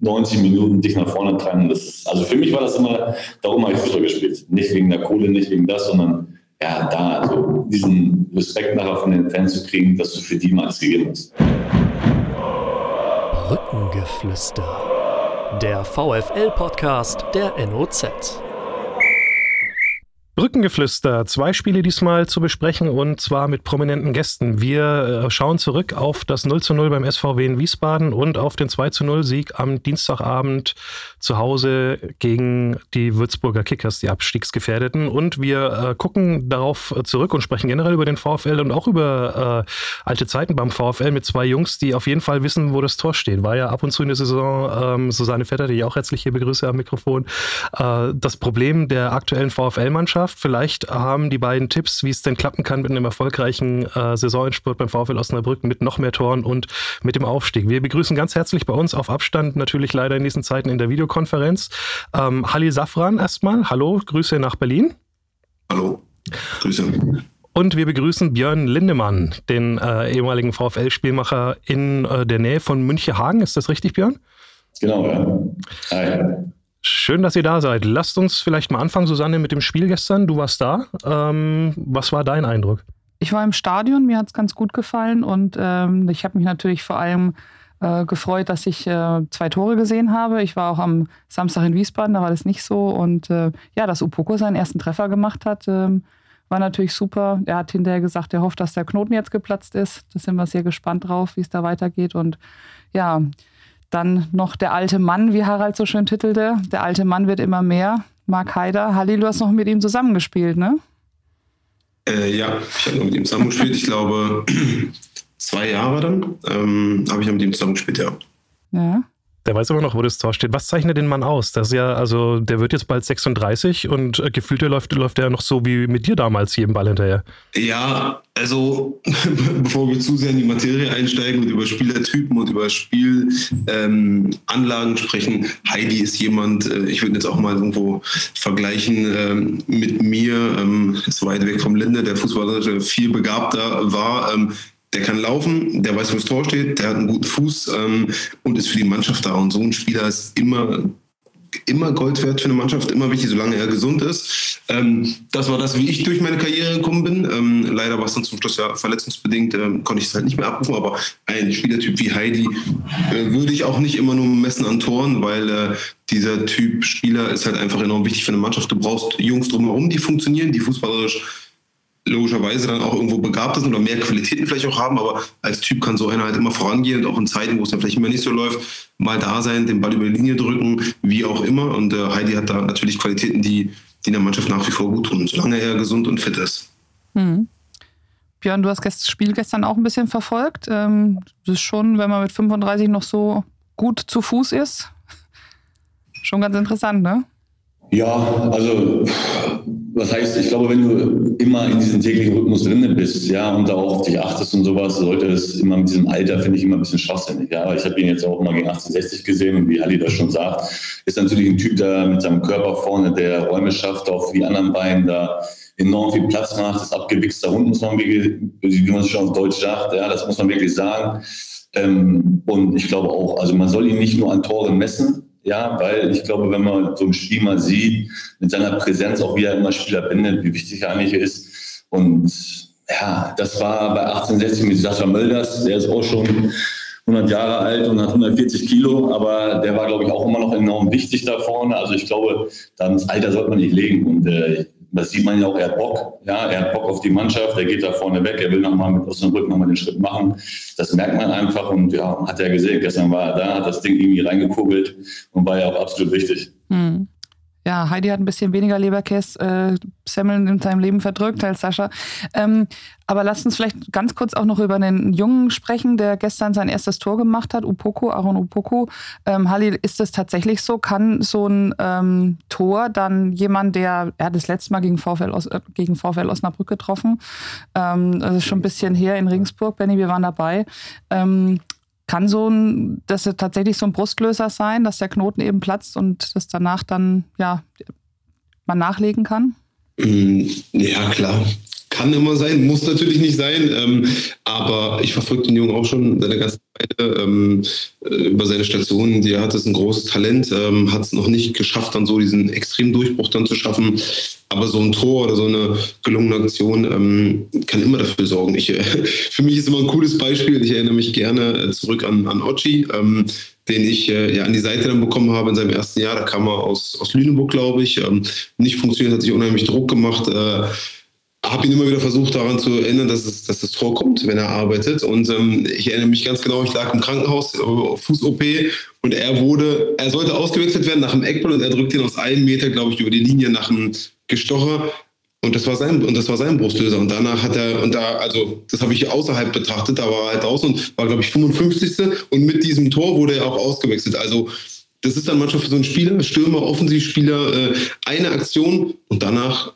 90 Minuten dich nach vorne treiben. Das, also für mich war das immer, darum habe ich Fußball gespielt. Nicht wegen der Kohle, nicht wegen das, sondern ja, da, also diesen Respekt nachher von den Fans zu kriegen, dass du für die mal gegeben hast. Brückengeflüster. Der VFL-Podcast der NOZ. Brückengeflüster, zwei Spiele diesmal zu besprechen und zwar mit prominenten Gästen. Wir äh, schauen zurück auf das 0 zu 0 beim SVW in Wiesbaden und auf den 2 zu 0 Sieg am Dienstagabend zu Hause gegen die Würzburger Kickers, die Abstiegsgefährdeten. Und wir äh, gucken darauf zurück und sprechen generell über den VfL und auch über äh, alte Zeiten beim VfL mit zwei Jungs, die auf jeden Fall wissen, wo das Tor steht. War ja ab und zu in der Saison ähm, Susanne Vetter, die ich auch herzlich hier begrüße am Mikrofon. Äh, das Problem der aktuellen VfL-Mannschaft Mannschaft. Vielleicht haben die beiden Tipps, wie es denn klappen kann mit einem erfolgreichen äh, Saisonendspurt beim VfL Osnabrück mit noch mehr Toren und mit dem Aufstieg. Wir begrüßen ganz herzlich bei uns auf Abstand, natürlich leider in diesen Zeiten in der Videokonferenz, ähm, Halil Safran erstmal. Hallo, Grüße nach Berlin. Hallo, Grüße. Und wir begrüßen Björn Lindemann, den äh, ehemaligen VfL-Spielmacher in äh, der Nähe von Münchehagen. Ist das richtig, Björn? Genau, ja. Hi. Schön, dass ihr da seid. Lasst uns vielleicht mal anfangen, Susanne, mit dem Spiel gestern. Du warst da. Ähm, was war dein Eindruck? Ich war im Stadion, mir hat es ganz gut gefallen und ähm, ich habe mich natürlich vor allem äh, gefreut, dass ich äh, zwei Tore gesehen habe. Ich war auch am Samstag in Wiesbaden, da war das nicht so. Und äh, ja, dass Upoko seinen ersten Treffer gemacht hat, ähm, war natürlich super. Er hat hinterher gesagt, er hofft, dass der Knoten jetzt geplatzt ist. Da sind wir sehr gespannt drauf, wie es da weitergeht. Und ja, dann noch der alte Mann, wie Harald so schön titelte. Der alte Mann wird immer mehr. Mark Haider. Halli, du hast noch mit ihm zusammengespielt, ne? Äh, ja, ich habe noch mit ihm zusammengespielt. Ich glaube, zwei Jahre dann ähm, habe ich noch mit ihm zusammengespielt, ja. Ja. Der weiß immer noch, wo das Tor steht. Was zeichnet den Mann aus? Das ja, also, der wird jetzt bald 36 und äh, gefühlt läuft, läuft er noch so wie mit dir damals jedem Ball hinterher. Ja, also, bevor wir zu sehr in die Materie einsteigen und über Spielertypen und über Spielanlagen ähm, sprechen, Heidi ist jemand, äh, ich würde jetzt auch mal irgendwo vergleichen ähm, mit mir, ähm, ist weit weg vom Linde, der fußballerische viel begabter war. Ähm, der kann laufen, der weiß, wo das Tor steht, der hat einen guten Fuß ähm, und ist für die Mannschaft da. Und so ein Spieler ist immer, immer Gold wert für eine Mannschaft, immer wichtig, solange er gesund ist. Ähm, das war das, wie ich durch meine Karriere gekommen bin. Ähm, leider war es dann zum Schluss ja verletzungsbedingt, ähm, konnte ich es halt nicht mehr abrufen, aber ein Spielertyp wie Heidi äh, würde ich auch nicht immer nur messen an Toren, weil äh, dieser Typ Spieler ist halt einfach enorm wichtig für eine Mannschaft. Du brauchst Jungs drumherum, die funktionieren, die fußballerisch logischerweise dann auch irgendwo begabt sind oder mehr Qualitäten vielleicht auch haben, aber als Typ kann so einer halt immer vorangehen und auch in Zeiten, wo es dann vielleicht immer nicht so läuft, mal da sein, den Ball über die Linie drücken, wie auch immer. Und äh, Heidi hat da natürlich Qualitäten, die, die der Mannschaft nach wie vor gut tun, solange er gesund und fit ist. Hm. Björn, du hast das Spiel gestern auch ein bisschen verfolgt. Ähm, das ist schon, wenn man mit 35 noch so gut zu Fuß ist, schon ganz interessant, ne? Ja, also was heißt, ich glaube, wenn du immer in diesem täglichen Rhythmus drin bist, ja, und da auch auf dich achtest und sowas, sollte es immer mit diesem Alter, finde ich, immer ein bisschen schwachsinnig. Ja, ich habe ihn jetzt auch mal gegen 1860 gesehen und wie Ali das schon sagt, ist natürlich ein Typ, der mit seinem Körper vorne, der Räume schafft, auch für die anderen Beinen da enorm viel Platz macht, das abgewichster Hund, muss man wirklich, wie man es schon auf Deutsch sagt, ja, das muss man wirklich sagen. Ähm, und ich glaube auch, also man soll ihn nicht nur an Toren messen, ja, weil ich glaube, wenn man so ein Spiel mal sieht, mit seiner Präsenz, auch wie er immer Spieler bindet, wie wichtig er eigentlich ist. Und ja, das war bei 1860 mit Sascha Mölders, der ist auch schon 100 Jahre alt und hat 140 Kilo, aber der war, glaube ich, auch immer noch enorm wichtig da vorne. Also ich glaube, das Alter sollte man nicht legen. Und äh, das sieht man ja auch, er hat Bock. Ja, er hat Bock auf die Mannschaft, er geht da vorne weg, er will nochmal mit Rücken nochmal den Schritt machen. Das merkt man einfach und ja, hat er gesehen. Gestern war er da, hat das Ding irgendwie reingekurbelt und war ja auch absolut wichtig. Hm. Ja, Heidi hat ein bisschen weniger Leberkäse-Semmeln äh, in seinem Leben verdrückt als Sascha. Ähm, aber lasst uns vielleicht ganz kurz auch noch über einen Jungen sprechen, der gestern sein erstes Tor gemacht hat, Upoko, Aaron Upoko. Ähm, Halil, ist das tatsächlich so? Kann so ein ähm, Tor dann jemand, der, er hat das letzte Mal gegen VfL, Os, äh, gegen VfL Osnabrück getroffen, ähm, das ist schon ein bisschen her in Regensburg, Benny, wir waren dabei. Ähm, kann so ein, das tatsächlich so ein Brustlöser sein, dass der Knoten eben platzt und das danach dann, ja, man nachlegen kann? Mm, ja, klar kann immer sein, muss natürlich nicht sein. Ähm, aber ich verfolge den Jungen auch schon seine ganze Zeit ähm, äh, über seine Stationen. Der hat es ein großes Talent, ähm, hat es noch nicht geschafft, dann so diesen extremen Durchbruch dann zu schaffen. Aber so ein Tor oder so eine gelungene Aktion ähm, kann immer dafür sorgen. Ich, äh, für mich ist immer ein cooles Beispiel. Ich erinnere mich gerne äh, zurück an, an Ochi, ähm, den ich äh, ja an die Seite dann bekommen habe in seinem ersten Jahr. Da kam er aus, aus Lüneburg, glaube ich. Ähm, nicht funktioniert, hat sich unheimlich Druck gemacht. Äh, habe ihn immer wieder versucht daran zu erinnern, dass, es, dass das Tor kommt, wenn er arbeitet. Und ähm, ich erinnere mich ganz genau, ich lag im Krankenhaus, äh, Fuß-OP und er wurde, er sollte ausgewechselt werden nach dem Eckball und er drückt ihn aus einem Meter, glaube ich, über die Linie nach einem Gestocher. Und das war sein, und das war sein Brustlöser. Und danach hat er, und da, also, das habe ich außerhalb betrachtet, da war er halt aus und war, glaube ich, 55. Und mit diesem Tor wurde er auch ausgewechselt. Also, das ist dann manchmal für so einen Spieler, Stürmer, Offensivspieler, äh, eine Aktion und danach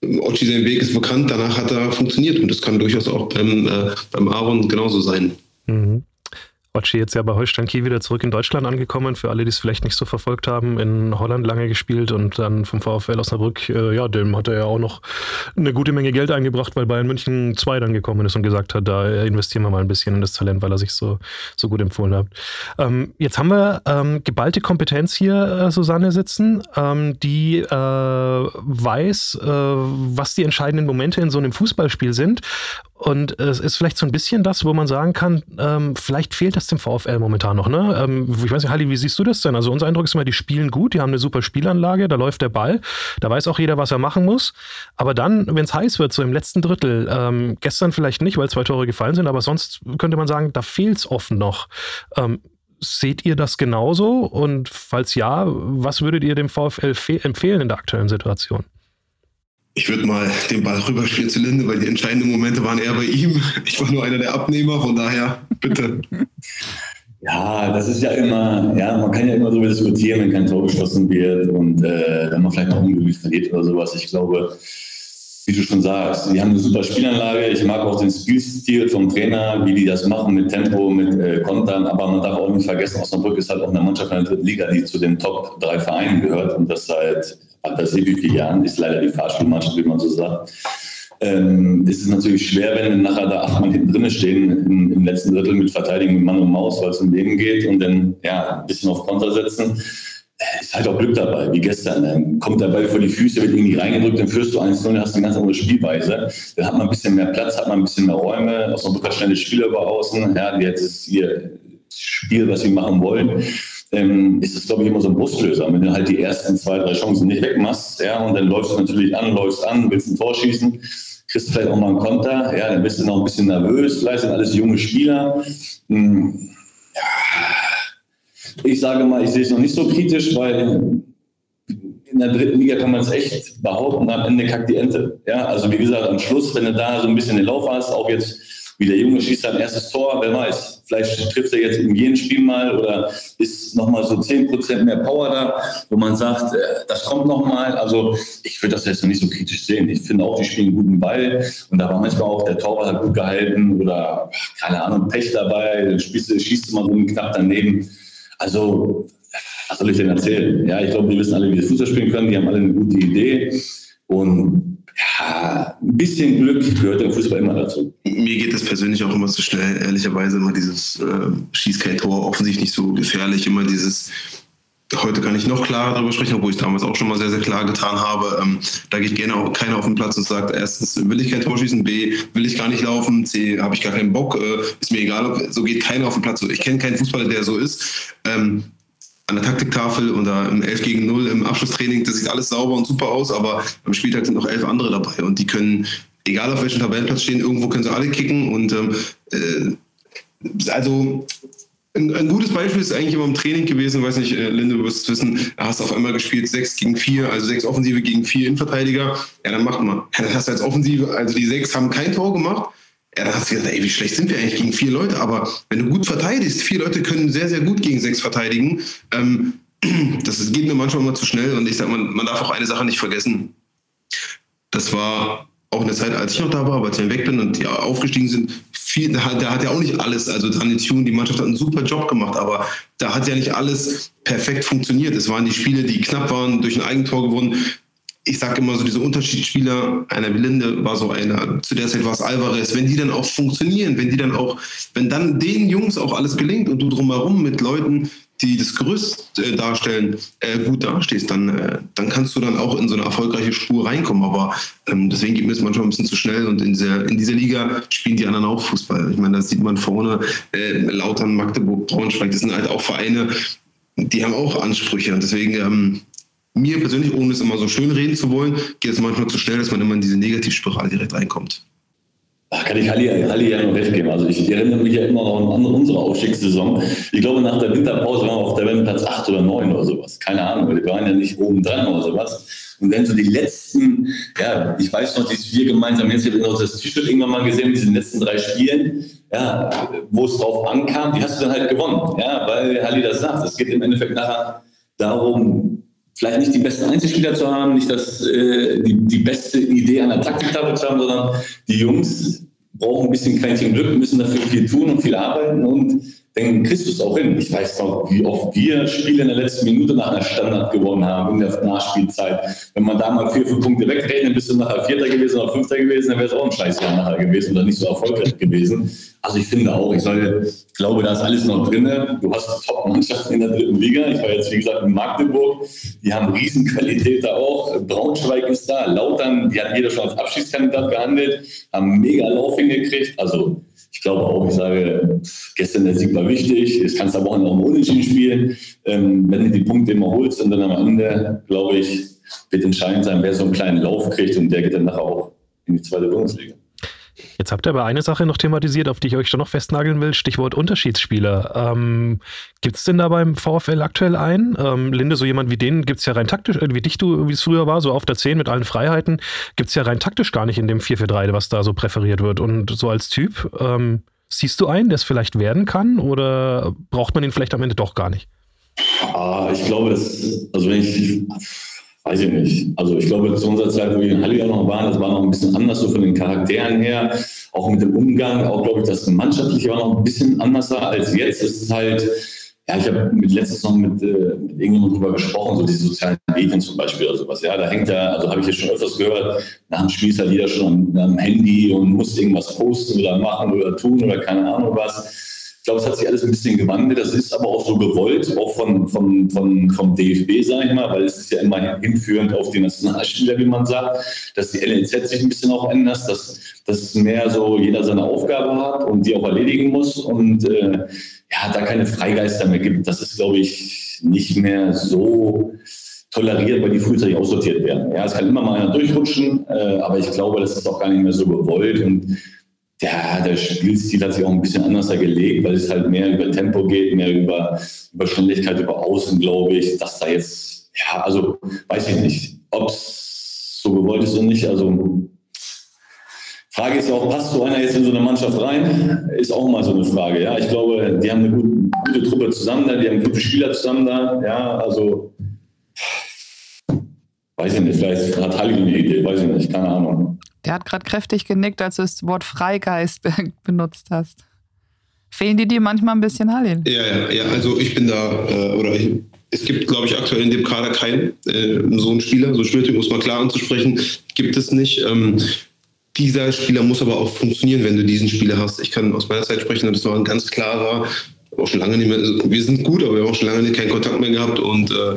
Ochi, sein Weg ist bekannt, danach hat er funktioniert und das kann durchaus auch beim, äh, beim Aaron genauso sein. Mhm. Ochi jetzt ja bei Holstein Kiel wieder zurück in Deutschland angekommen. Für alle, die es vielleicht nicht so verfolgt haben, in Holland lange gespielt und dann vom VfL Osnabrück, äh, ja, dem hat er ja auch noch eine gute Menge Geld eingebracht, weil Bayern München 2 dann gekommen ist und gesagt hat, da investieren wir mal ein bisschen in das Talent, weil er sich so, so gut empfohlen hat. Ähm, jetzt haben wir ähm, geballte Kompetenz hier, äh, Susanne, sitzen, ähm, die äh, weiß, äh, was die entscheidenden Momente in so einem Fußballspiel sind und es ist vielleicht so ein bisschen das, wo man sagen kann, ähm, vielleicht fehlt das dem VfL momentan noch. Ne? Ähm, ich weiß nicht, Halli, wie siehst du das denn? Also unser Eindruck ist immer, die spielen gut, die haben eine super Spielanlage, da läuft der Ball, da weiß auch jeder, was er machen muss. Aber dann, wenn es heiß wird, so im letzten Drittel, ähm, gestern vielleicht nicht, weil zwei Tore gefallen sind, aber sonst könnte man sagen, da fehlt es offen noch. Ähm, seht ihr das genauso? Und falls ja, was würdet ihr dem VfL empfehlen in der aktuellen Situation? Ich würde mal den Ball rüberspielen zu Linde, weil die entscheidenden Momente waren eher bei ihm. Ich war nur einer der Abnehmer, von daher bitte. Ja, das ist ja immer, ja, man kann ja immer darüber diskutieren, wenn kein Tor geschossen wird und äh, wenn man vielleicht noch unglücklich verliert oder sowas. Ich glaube, wie du schon sagst, die haben eine super Spielanlage. Ich mag auch den Spielstil vom Trainer, wie die das machen mit Tempo, mit äh, Kontern. Aber man darf auch nicht vergessen, Osnabrück ist halt auch eine Mannschaft in der dritten Liga, die zu den Top drei Vereinen gehört und das seit viele Jahren, ist leider die Fahrstuhlmannschaft, wie man so sagt. Ähm, ist natürlich schwer, wenn nachher da acht Mann hinten drin stehen im, im, letzten Drittel mit Verteidigung mit Mann und Maus, weil es um Leben geht und dann ja, ein bisschen auf Konter setzen. Äh, ist halt auch Glück dabei, wie gestern. Dann kommt der Ball vor die Füße, wird irgendwie reingedrückt, dann führst du 1-0, dann hast eine ganz andere Spielweise. Dann hat man ein bisschen mehr Platz, hat man ein bisschen mehr Räume. Aus Osnabrück hat schnelle Spieler über außen. Ja, jetzt ihr Spiel, was sie machen wollen ähm, ist es, glaube ich, immer so ein Brustlöser. Wenn du halt die ersten zwei, drei Chancen nicht wegmachst, ja, und dann läufst du natürlich an, läufst an, willst ein Tor schießen, kriegst vielleicht auch mal einen Konter, ja, dann bist du noch ein bisschen nervös, vielleicht sind alles junge Spieler. Hm. Ich sage mal, ich sehe es noch nicht so kritisch, weil in der dritten Liga kann man es echt behaupten, am Ende kackt die Ente. Ja, also wie gesagt, am Schluss, wenn du da so ein bisschen den Lauf hast, auch jetzt wie der Junge schießt sein erstes Tor, wer weiß. Vielleicht trifft er jetzt in jedem Spiel mal oder ist nochmal so 10% mehr Power da, wo man sagt, äh, das kommt nochmal. Also ich würde das jetzt noch nicht so kritisch sehen. Ich finde auch, die spielen einen guten Ball und da war manchmal auch der Torwart gut gehalten oder keine Ahnung, Pech dabei, schießt, schießt mal so knapp daneben. Also was soll ich denn erzählen? Ja, ich glaube, die wissen alle, wie sie Fußball spielen können, die haben alle eine gute Idee und ja, ein bisschen Glück gehört im Fußball immer dazu. Mir geht es persönlich auch immer zu schnell, ehrlicherweise immer dieses äh, Schieß kein Tor, offensichtlich nicht so gefährlich, immer dieses Heute kann ich noch klarer darüber sprechen, obwohl ich damals auch schon mal sehr, sehr klar getan habe. Ähm, da geht gerne auch keiner auf den Platz und sagt, erstens will ich kein Tor schießen, B will ich gar nicht laufen, C habe ich gar keinen Bock, äh, ist mir egal, so geht keiner auf den Platz. Ich kenne keinen Fußballer, der so ist. Ähm, an der Taktiktafel oder im 11 gegen 0 im Abschlusstraining, das sieht alles sauber und super aus, aber am Spieltag sind noch elf andere dabei und die können, egal auf welchem Tabellenplatz stehen, irgendwo können sie alle kicken und ähm, äh, also ein, ein, gutes Beispiel ist eigentlich immer im Training gewesen, weiß nicht, äh, Linde, du wirst es wissen, da hast du auf einmal gespielt, 6 gegen 4, also 6 Offensive gegen 4 Innenverteidiger. Ja, dann macht man. Ja, dann hast du als Offensive, also die 6 haben kein Tor gemacht, ja, da hast gedacht, ey, wie schlecht sind wir eigentlich gegen vier Leute? Aber wenn du gut verteidigst, vier Leute können sehr, sehr gut gegen sechs verteidigen. Ähm, das geht mir manchmal immer zu schnell und ich sage, man, man darf auch eine Sache nicht vergessen. Das war auch in der Zeit, als ich noch da war, als ich weg bin und die aufgestiegen sind, viel, da, hat, da hat ja auch nicht alles, also Daniel Thune, die Mannschaft hat einen super Job gemacht, aber da hat ja nicht alles perfekt funktioniert. Es waren die Spiele, die knapp waren, durch ein Eigentor gewonnen ich sage immer so, diese Unterschiedsspieler, einer Belinde war so einer, zu der Zeit war es Alvarez, wenn die dann auch funktionieren, wenn die dann auch, wenn dann den Jungs auch alles gelingt und du drumherum mit Leuten, die das Gerüst äh, darstellen, äh, gut dastehst, dann, äh, dann kannst du dann auch in so eine erfolgreiche Spur reinkommen. Aber ähm, deswegen geht mir das manchmal ein bisschen zu schnell und in dieser, in dieser Liga spielen die anderen auch Fußball. Ich meine, da sieht man vorne äh, Lautern, Magdeburg, Braunschweig, das sind halt auch Vereine, die haben auch Ansprüche. Und deswegen, ähm, mir persönlich, ohne es immer so schön reden zu wollen, geht es manchmal zu schnell, dass man immer in diese Negativspirale direkt reinkommt. Ach, kann ich Halli, ja noch recht geben. Also ich erinnere mich ja immer noch an unsere Aufstiegssaison. Ich glaube, nach der Winterpause waren wir auf der Wellenplatz 8 oder 9 oder sowas. Keine Ahnung, wir waren ja nicht oben dran oder sowas. Und dann so die letzten, ja, ich weiß noch, dieses wir gemeinsam, jetzt habe ich noch das T-Shirt irgendwann mal gesehen, diesen letzten drei Spielen, ja, wo es drauf ankam, die hast du dann halt gewonnen. Ja, weil Halli das sagt. Es geht im Endeffekt nachher darum, vielleicht nicht die besten Einzelspieler zu haben, nicht das, äh, die, die beste Idee an der Taktiktafel zu haben, sondern die Jungs brauchen ein bisschen Quäntchen Glück, müssen dafür viel tun und viel arbeiten und dann kriegst du es auch hin. Ich weiß noch, wie oft wir Spiele in der letzten Minute nach einer Standard gewonnen haben, in der Nachspielzeit. Wenn man da mal vier, fünf Punkte wegrechnet, bist du nachher Vierter gewesen oder Fünfter gewesen, dann wäre es auch ein Scheißjahr nachher gewesen oder nicht so erfolgreich gewesen. Also ich finde auch, ich, soll, glaube, da ist alles noch drin. Du hast Top-Mannschaften in der dritten Liga. Ich war jetzt, wie gesagt, in Magdeburg. Die haben Riesenqualität da auch. Braunschweig ist da. Lautern, die hat jeder schon als Abschiedskandidat gehandelt, haben mega Lauf hingekriegt. Also ich glaube auch, ich sage, gestern der Sieg war wichtig. Es kannst aber auch noch im Unentschieden spielen. Ähm, wenn du die Punkte immer holst und dann am Ende, glaube ich, wird entscheidend sein, wer so einen kleinen Lauf kriegt und der geht dann nachher auch in die zweite Bundesliga. Jetzt habt ihr aber eine Sache noch thematisiert, auf die ich euch schon noch festnageln will, Stichwort Unterschiedsspieler. Ähm, gibt es denn da beim VfL aktuell einen? Ähm, Linde, so jemand wie den gibt es ja rein taktisch, äh, wie dich du, wie es früher war, so auf der 10 mit allen Freiheiten, gibt es ja rein taktisch gar nicht in dem 4-4-3, was da so präferiert wird. Und so als Typ, ähm, siehst du einen, der es vielleicht werden kann oder braucht man ihn vielleicht am Ende doch gar nicht? Ah, ich glaube, das, also wenn ich Weiß ich nicht. Also ich glaube, zu unserer Zeit, wo wir in Halle auch noch waren, das war noch ein bisschen anders so von den Charakteren her, auch mit dem Umgang, auch glaube ich, das Mannschaftliche war noch ein bisschen anders als jetzt. Es ist halt, ja, ich habe mit letztes noch mit, äh, mit irgendjemandem drüber gesprochen, so diese sozialen Medien zum Beispiel oder sowas. Ja, da hängt ja, also habe ich jetzt schon öfters gehört, nach dem Spiel ist halt jeder schon am, am Handy und muss irgendwas posten oder machen oder tun oder keine Ahnung was glaube, es hat sich alles ein bisschen gewandelt. Das ist aber auch so gewollt, auch von, von, von, vom DFB, sage ich mal, weil es ist ja immer hinführend auf die Nationalspieler, wie man sagt, dass die LNZ sich ein bisschen auch ändert, dass, dass mehr so jeder seine Aufgabe hat und die auch erledigen muss und äh, ja, da keine Freigeister mehr gibt. Das ist, glaube ich, nicht mehr so toleriert, weil die frühzeitig aussortiert werden. Ja, es kann immer mal einer durchrutschen, äh, aber ich glaube, das ist auch gar nicht mehr so gewollt und ja, der Spielstil hat sich auch ein bisschen anders gelegt, weil es halt mehr über Tempo geht, mehr über, über Schnelligkeit, über Außen, glaube ich, dass da jetzt, ja, also weiß ich nicht, ob es so gewollt ist oder nicht. Also Frage ist ja auch, passt so einer jetzt in so eine Mannschaft rein? Ist auch mal so eine Frage. Ja, ich glaube, die haben eine gute, gute Truppe zusammen da, die haben gute Spieler zusammen da. Ja, also weiß ich nicht, vielleicht hat Halli eine Idee, weiß ich nicht, keine Ahnung. Der hat gerade kräftig genickt, als du das Wort Freigeist benutzt hast. Fehlen die dir manchmal ein bisschen, Halil? Ja, ja, ja, also ich bin da, äh, oder ich, es gibt, glaube ich, aktuell in dem Kader keinen äh, so einen Spieler, so Schmidt, muss man klar anzusprechen, gibt es nicht. Ähm, dieser Spieler muss aber auch funktionieren, wenn du diesen Spieler hast. Ich kann aus meiner Zeit sprechen, das war ein ganz klarer, auch schon lange nicht mehr, wir sind gut, aber wir haben auch schon lange keinen Kontakt mehr gehabt. Und äh,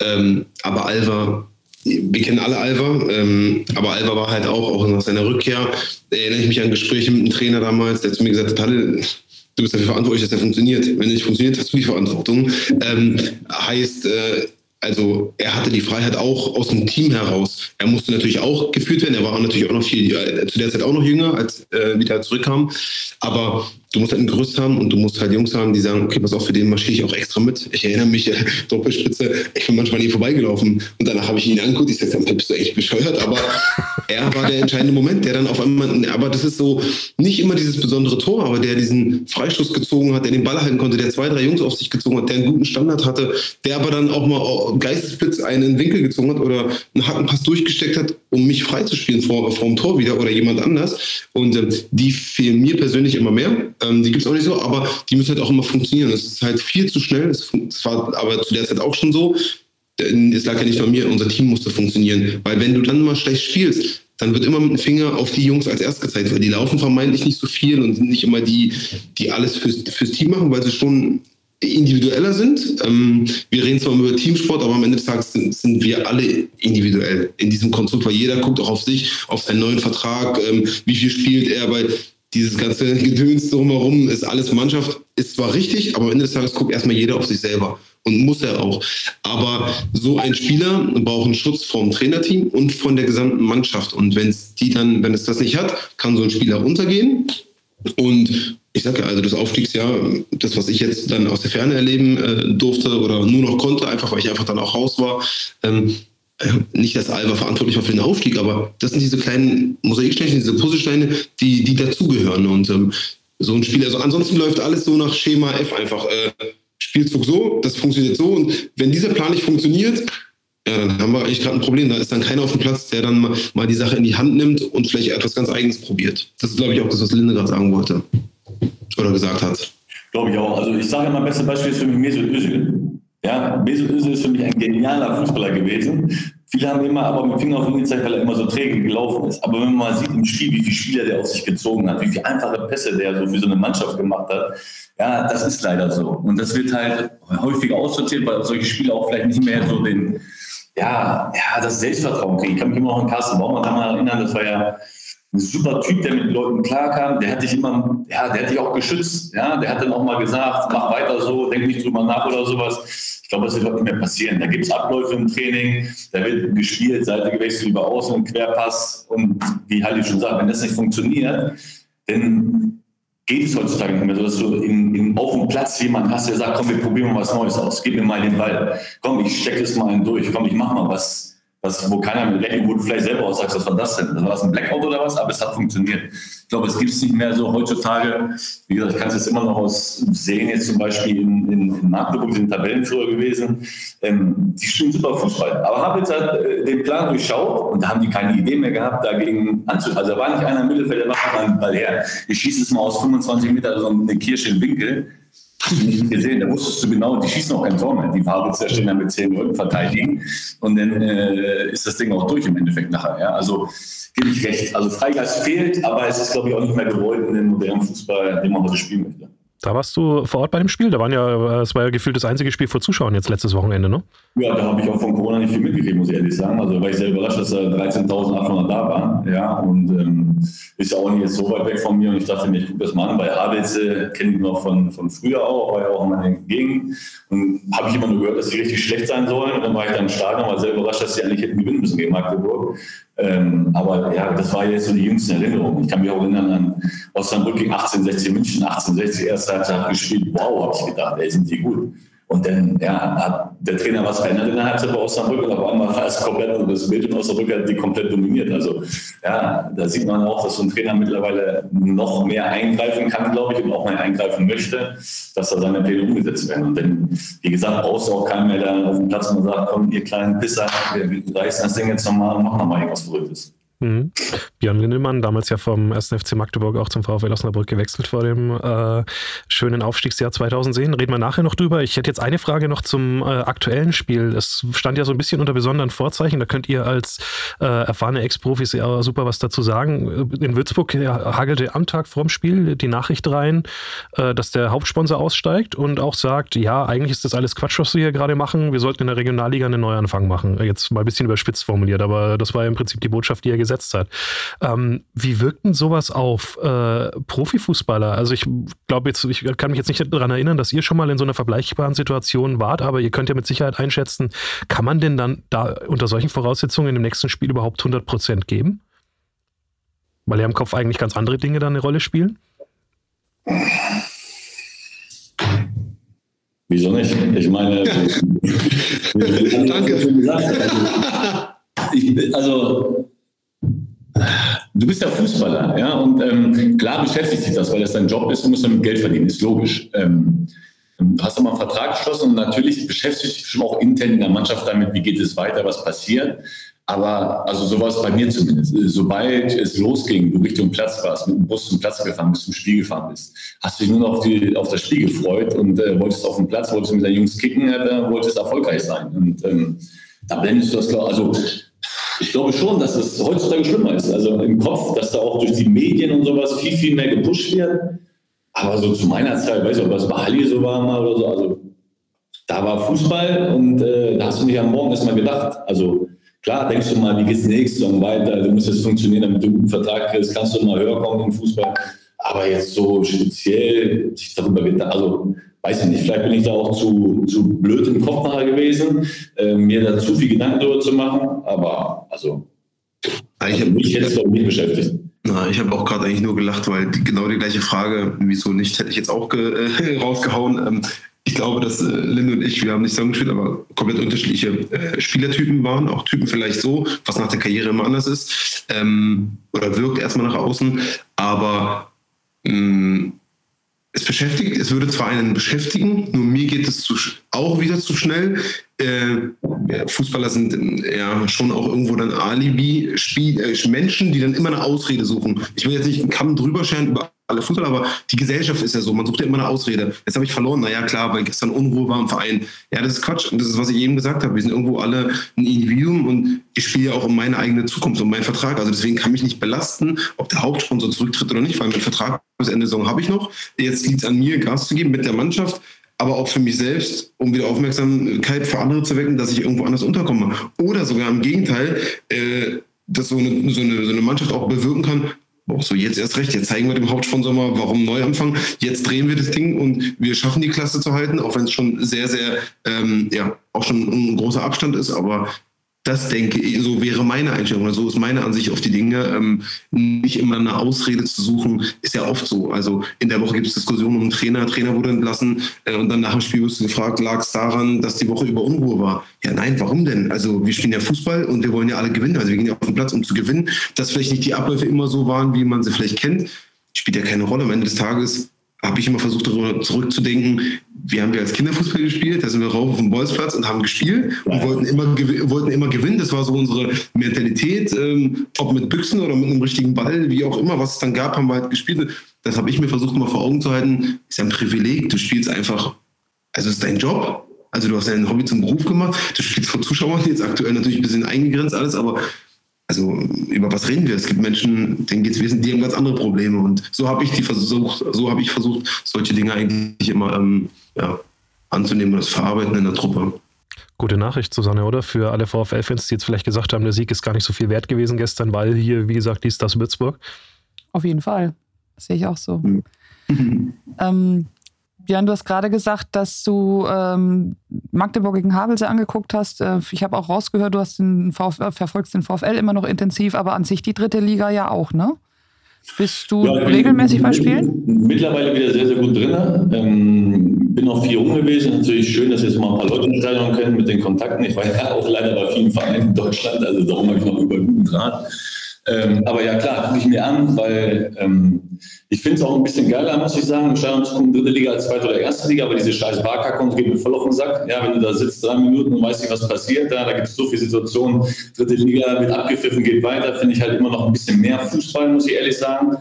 ähm, aber Alva wir kennen alle Alva, ähm, aber Alva war halt auch, auch nach seiner Rückkehr, erinnere ich mich an Gespräche mit einem Trainer damals, der zu mir gesagt hat, du bist dafür verantwortlich, dass er funktioniert. Wenn er nicht funktioniert, hast du die Verantwortung. Ähm, heißt, äh, also er hatte die Freiheit auch aus dem Team heraus. Er musste natürlich auch geführt werden. Er war natürlich auch noch viel, äh, zu der Zeit auch noch jünger, als äh, wieder zurückkam. Aber du musst halt ein Gerüst haben und du musst halt Jungs haben, die sagen, okay, pass auf, für den marschiere ich auch extra mit. Ich erinnere mich, äh, Doppelspitze, ich bin manchmal nie vorbeigelaufen und danach habe ich ihn angeguckt, ich sagte, bist du echt bescheuert, aber er war der entscheidende Moment, der dann auf einmal, aber das ist so, nicht immer dieses besondere Tor, aber der diesen Freistoß gezogen hat, der den Ball halten konnte, der zwei, drei Jungs auf sich gezogen hat, der einen guten Standard hatte, der aber dann auch mal Geistesblitz einen Winkel gezogen hat oder einen Hackenpass durchgesteckt hat, um mich freizuspielen vor, vor dem Tor wieder oder jemand anders und äh, die fehlen mir persönlich immer mehr ähm, die gibt es auch nicht so, aber die müssen halt auch immer funktionieren. Es ist halt viel zu schnell. Es war aber zu der Zeit auch schon so. es lag ja nicht an mir, unser Team musste funktionieren. Weil wenn du dann mal schlecht spielst, dann wird immer mit dem Finger auf die Jungs als erst gezeigt, weil die laufen vermeintlich nicht so viel und sind nicht immer die, die alles fürs, fürs Team machen, weil sie schon individueller sind. Ähm, wir reden zwar über Teamsport, aber am Ende des Tages sind, sind, wir alle individuell in diesem Konstrukt, weil jeder guckt auch auf sich, auf seinen neuen Vertrag, ähm, wie viel spielt er, weil dieses ganze Gedöns drumherum ist alles Mannschaft, ist zwar richtig, aber am Ende des Tages guckt erstmal jeder auf sich selber und muss er auch. Aber so ein Spieler braucht einen Schutz vom Trainerteam und von der gesamten Mannschaft. Und wenn es die dann, wenn es das nicht hat, kann so ein Spieler untergehen. Und ich sage ja, also das Aufstiegsjahr, das, was ich jetzt dann aus der Ferne erleben äh, durfte oder nur noch konnte, einfach weil ich einfach dann auch raus war, ähm, äh, nicht, dass Alba verantwortlich war für den Aufstieg, aber das sind diese kleinen Mosaiksteine, diese Puzzlesteine, die, die dazugehören. Und ähm, so ein Spiel, also ansonsten läuft alles so nach Schema F einfach. Äh, Spielzug so, das funktioniert so. Und wenn dieser Plan nicht funktioniert, ja, dann haben wir eigentlich gerade ein Problem. Da ist dann keiner auf dem Platz, der dann mal, mal die Sache in die Hand nimmt und vielleicht etwas ganz Eigenes probiert. Das ist, glaube ich, auch das, was Linde gerade sagen wollte oder gesagt hat. Glaube ich auch. Also ich sage immer, beste Beispiel ist für mich Mesut Özil. Ja, Mesut Özil ist für mich ein genialer Fußballer gewesen. Viele haben immer aber mit Finger auf ihn gezeigt, weil er immer so träge gelaufen ist. Aber wenn man mal sieht im Spiel, wie viele Spieler der auf sich gezogen hat, wie viele einfache Pässe der so für so eine Mannschaft gemacht hat, ja, das ist leider so. Und das wird halt häufig aussortiert, weil solche Spieler auch vielleicht nicht mehr so den, ja, ja, das Selbstvertrauen kriegen. Ich kann mich immer noch an Carsten Baumann daran erinnern, das war ja ein super Typ, der mit Leuten klarkam, der hat dich immer, ja, der hat dich auch geschützt, ja, der hat dann auch mal gesagt, mach weiter so, denk nicht drüber nach oder sowas. Ich glaube, das wird auch nicht mehr passieren. Da gibt es Abläufe im Training, da wird gespielt, Seite gewechselt über Außen und Querpass und wie Halli schon sagt, wenn das nicht funktioniert, dann geht es heutzutage nicht mehr so, dass du in, in, auf dem Platz jemanden hast, der sagt, komm, wir probieren mal was Neues aus, gib mir mal den Ball, komm, ich stecke es mal einen durch, komm, ich mach mal was, was, wo keiner mit rechnet, wo du vielleicht selber auch sagst, was war das denn? War das ein Blackout oder was? Aber es hat funktioniert. Ich glaube, es gibt es nicht mehr so heutzutage. Wie gesagt, ich kann es jetzt immer noch aus sehen, jetzt zum Beispiel in, in, in Magdeburg sind Tabellen früher gewesen. Ähm, die spielen super Fußball. Aber habe jetzt halt äh, den Plan durchschaut und da haben die keine Idee mehr gehabt, dagegen anzuschließen. Also da war nicht einer im Mittelfeld, der macht mal einen Ball her. Ich schieße es mal aus 25 Metern so eine Kirsche im Winkel nicht gesehen, da wusstest du genau, die schießen auch kein Tor mehr. Die Fahrer stehen dann mit zehn Leuten verteidigen und dann äh, ist das Ding auch durch im Endeffekt nachher. Ja? Also gebe ich recht. Also Freigeist fehlt, aber es ist, glaube ich, auch nicht mehr gewollt in dem modernen Fußball, den man heute spielen möchte. Da warst du vor Ort bei dem Spiel. Da waren ja, es war ja gefühlt das einzige Spiel vor Zuschauern jetzt letztes Wochenende, ne? Ja, da habe ich auch von Corona nicht viel mitgekriegt, muss ich ehrlich sagen. Also war ich sehr überrascht, dass da 13.800 da waren. Ja, und ähm, ist auch nicht jetzt so weit weg von mir. Und ich dachte mir, ich gucke das mal an. Bei Havelse kenne ich noch von, von früher auch, war ja auch in Gegend. Und habe ich immer nur gehört, dass die richtig schlecht sein sollen. Und dann war ich dann im Stadion, war sehr überrascht, dass sie eigentlich hätten gewinnen müssen gegen Magdeburg. Ähm, aber ja, das war jetzt so die jüngste Erinnerung. Ich kann mich auch erinnern an Osnabrück gegen 1860 München, 1860 erste Halbzeit gespielt. Wow, habe ich gedacht, ey, sind die gut. Und dann ja, hat der Trainer was verändert in der Halbzeit bei Osnabrück und auf einmal war es komplett, also das Bild in Osnabrück hat die komplett dominiert. Also ja, da sieht man auch, dass so ein Trainer mittlerweile noch mehr eingreifen kann, glaube ich, und auch mehr eingreifen möchte, dass da seine Pläne umgesetzt werden. Und dann, wie gesagt, brauchst du auch keinen mehr da auf dem Platz und sagt, komm, ihr kleinen Pisser, wir reißen das Ding jetzt nochmal und machen nochmal irgendwas Verrücktes. Mhm. Björn Lindemann, damals ja vom 1. FC Magdeburg auch zum VfL Osnabrück gewechselt vor dem äh, schönen Aufstiegsjahr 2010. Reden wir nachher noch drüber. Ich hätte jetzt eine Frage noch zum äh, aktuellen Spiel. Es stand ja so ein bisschen unter besonderen Vorzeichen. Da könnt ihr als äh, erfahrene Ex-Profis ja super was dazu sagen. In Würzburg hagelte am Tag vorm Spiel die Nachricht rein, äh, dass der Hauptsponsor aussteigt und auch sagt, ja, eigentlich ist das alles Quatsch, was wir hier gerade machen. Wir sollten in der Regionalliga einen Neuanfang machen. Jetzt mal ein bisschen überspitzt formuliert, aber das war im Prinzip die Botschaft, die er gesagt gesetzt hat. Ähm, wie wirkt denn sowas auf äh, Profifußballer? Also ich glaube jetzt, ich kann mich jetzt nicht daran erinnern, dass ihr schon mal in so einer vergleichbaren Situation wart, aber ihr könnt ja mit Sicherheit einschätzen, kann man denn dann da unter solchen Voraussetzungen im nächsten Spiel überhaupt 100 Prozent geben? Weil ja im Kopf eigentlich ganz andere Dinge dann eine Rolle spielen? Wieso nicht? Ich meine, danke. Also, ich, also Du bist ja Fußballer, ja, und ähm, klar beschäftigt sich das, weil das dein Job ist, du musst damit Geld verdienen, ist logisch. Ähm, du hast mal einen Vertrag geschlossen und natürlich beschäftigt sich schon auch intern in der Mannschaft damit, wie geht es weiter, was passiert. Aber also sowas bei mir zumindest. Sobald es losging, du Richtung Platz warst, mit dem Bus zum Platz gefahren bist, zum Spiel gefahren bist, hast du dich nur noch auf, die, auf das Spiel gefreut und äh, wolltest auf dem Platz, wolltest mit deinen Jungs kicken, äh, wolltest erfolgreich sein. Und ähm, da blendest du das klar. Also ich glaube schon, dass es heutzutage schlimmer ist. Also im Kopf, dass da auch durch die Medien und sowas viel, viel mehr gepusht wird. Aber so zu meiner Zeit, weiß ich ob das bei Halli so war mal oder so, also da war Fußball und äh, da hast du nicht am Morgen erstmal gedacht. Also klar, denkst du mal, wie geht's nächste Saison weiter? Du musst jetzt funktionieren, damit du einen guten Vertrag kriegst, kannst du mal höher kommen im Fußball. Aber jetzt so speziell sich darüber also weiß ich nicht, vielleicht bin ich da auch zu, zu blöd im Kopf nachher gewesen, äh, mir da zu viel Gedanken darüber zu machen. Aber also, ich habe mich jetzt ich nicht beschäftigt. Na, ich habe auch gerade eigentlich nur gelacht, weil die, genau die gleiche Frage, wieso nicht, hätte ich jetzt auch äh, rausgehauen. Ähm, ich glaube, dass äh, Linde und ich, wir haben nicht zusammengespielt, aber komplett unterschiedliche äh, Spielertypen waren, auch Typen vielleicht so, was nach der Karriere immer anders ist, ähm, oder wirkt erstmal nach außen, aber mh, mm, es beschäftigt, es würde zwar einen beschäftigen, nur mir geht es zu, auch wieder zu schnell. Äh, Fußballer sind ja schon auch irgendwo dann Alibi-Menschen, äh, die dann immer eine Ausrede suchen. Ich will jetzt nicht einen Kamm drüber scheren über alle Fußballer, aber die Gesellschaft ist ja so, man sucht ja immer eine Ausrede. Jetzt habe ich verloren, naja klar, weil gestern Unruhe war im Verein. Ja, das ist Quatsch und das ist, was ich eben gesagt habe. Wir sind irgendwo alle ein Individuum und ich spiele ja auch um meine eigene Zukunft, um meinen Vertrag. Also deswegen kann mich nicht belasten, ob der Hauptsponsor zurücktritt oder nicht, weil mein Vertrag bis Ende Saison habe ich noch. Jetzt liegt es an mir, Gas zu geben mit der Mannschaft aber auch für mich selbst, um wieder Aufmerksamkeit für andere zu wecken, dass ich irgendwo anders unterkomme. Oder sogar im Gegenteil, äh, dass so eine, so, eine, so eine Mannschaft auch bewirken kann, Oh, so, jetzt erst recht, jetzt zeigen wir dem Hauptsponsor mal, warum neu anfangen. Jetzt drehen wir das Ding und wir schaffen die Klasse zu halten, auch wenn es schon sehr, sehr, ähm, ja, auch schon ein großer Abstand ist. Aber das denke ich, so wäre meine Einstellung, oder so ist meine Ansicht auf die Dinge. Ähm, nicht immer eine Ausrede zu suchen, ist ja oft so. Also in der Woche gibt es Diskussionen um den Trainer, Trainer wurde entlassen äh, und dann nach dem Spiel wirst du gefragt, lag es daran, dass die Woche über Unruhe war? Ja, nein, warum denn? Also wir spielen ja Fußball und wir wollen ja alle gewinnen. Also wir gehen ja auf den Platz, um zu gewinnen. Dass vielleicht nicht die Abläufe immer so waren, wie man sie vielleicht kennt, spielt ja keine Rolle. Am Ende des Tages habe ich immer versucht, darüber zurückzudenken, wie haben wir als Kinderfußball gespielt? Da sind wir rauf auf dem Bolzplatz und haben gespielt und wollten immer, wollten immer gewinnen. Das war so unsere Mentalität. Ähm, ob mit Büchsen oder mit einem richtigen Ball, wie auch immer, was es dann gab, haben wir halt gespielt. Das habe ich mir versucht, mal vor Augen zu halten. Ist ja ein Privileg. Du spielst einfach, also es ist dein Job. Also du hast dein Hobby zum Beruf gemacht. Du spielst vor Zuschauern, jetzt aktuell natürlich ein bisschen eingegrenzt alles, aber also über was reden wir? Es gibt Menschen, denen geht es wesentlich, die haben ganz andere Probleme. Und so habe ich die versucht, so habe ich versucht, solche Dinge eigentlich immer ähm, ja, anzunehmen und das Verarbeiten in der Truppe. Gute Nachricht, Susanne, oder? Für alle VfL-Fans, die jetzt vielleicht gesagt haben, der Sieg ist gar nicht so viel wert gewesen gestern, weil hier, wie gesagt, dies, das Würzburg. Auf jeden Fall. Das sehe ich auch so. Mhm. ähm, Björn, du hast gerade gesagt, dass du ähm, Magdeburg gegen Havelse angeguckt hast. Äh, ich habe auch rausgehört, du hast den VfL, äh, verfolgst den VfL immer noch intensiv, aber an sich die dritte Liga ja auch, ne? Bist du ja, regelmäßig bei Spielen? Mittlerweile wieder sehr, sehr gut drin. Ähm, bin noch viel rum gewesen. Natürlich schön, dass jetzt mal ein paar Leute im Stadion mit den Kontakten. Ich war ja auch leider bei vielen Vereinen in Deutschland, also darum habe ich noch über guten Draht. Ähm, aber ja, klar, gucke ich mir an, weil ähm, ich finde es auch ein bisschen geiler, muss ich sagen, im Stadion zu gucken, dritte Liga als zweite oder erste Liga, aber diese scheiß Barker geht mir voll auf den Sack. Ja, wenn du da sitzt, drei Minuten und weißt nicht, was passiert, da, da gibt es so viele Situationen, dritte Liga wird abgepfiffen, geht weiter, finde ich halt immer noch ein bisschen mehr Fußball, muss ich ehrlich sagen.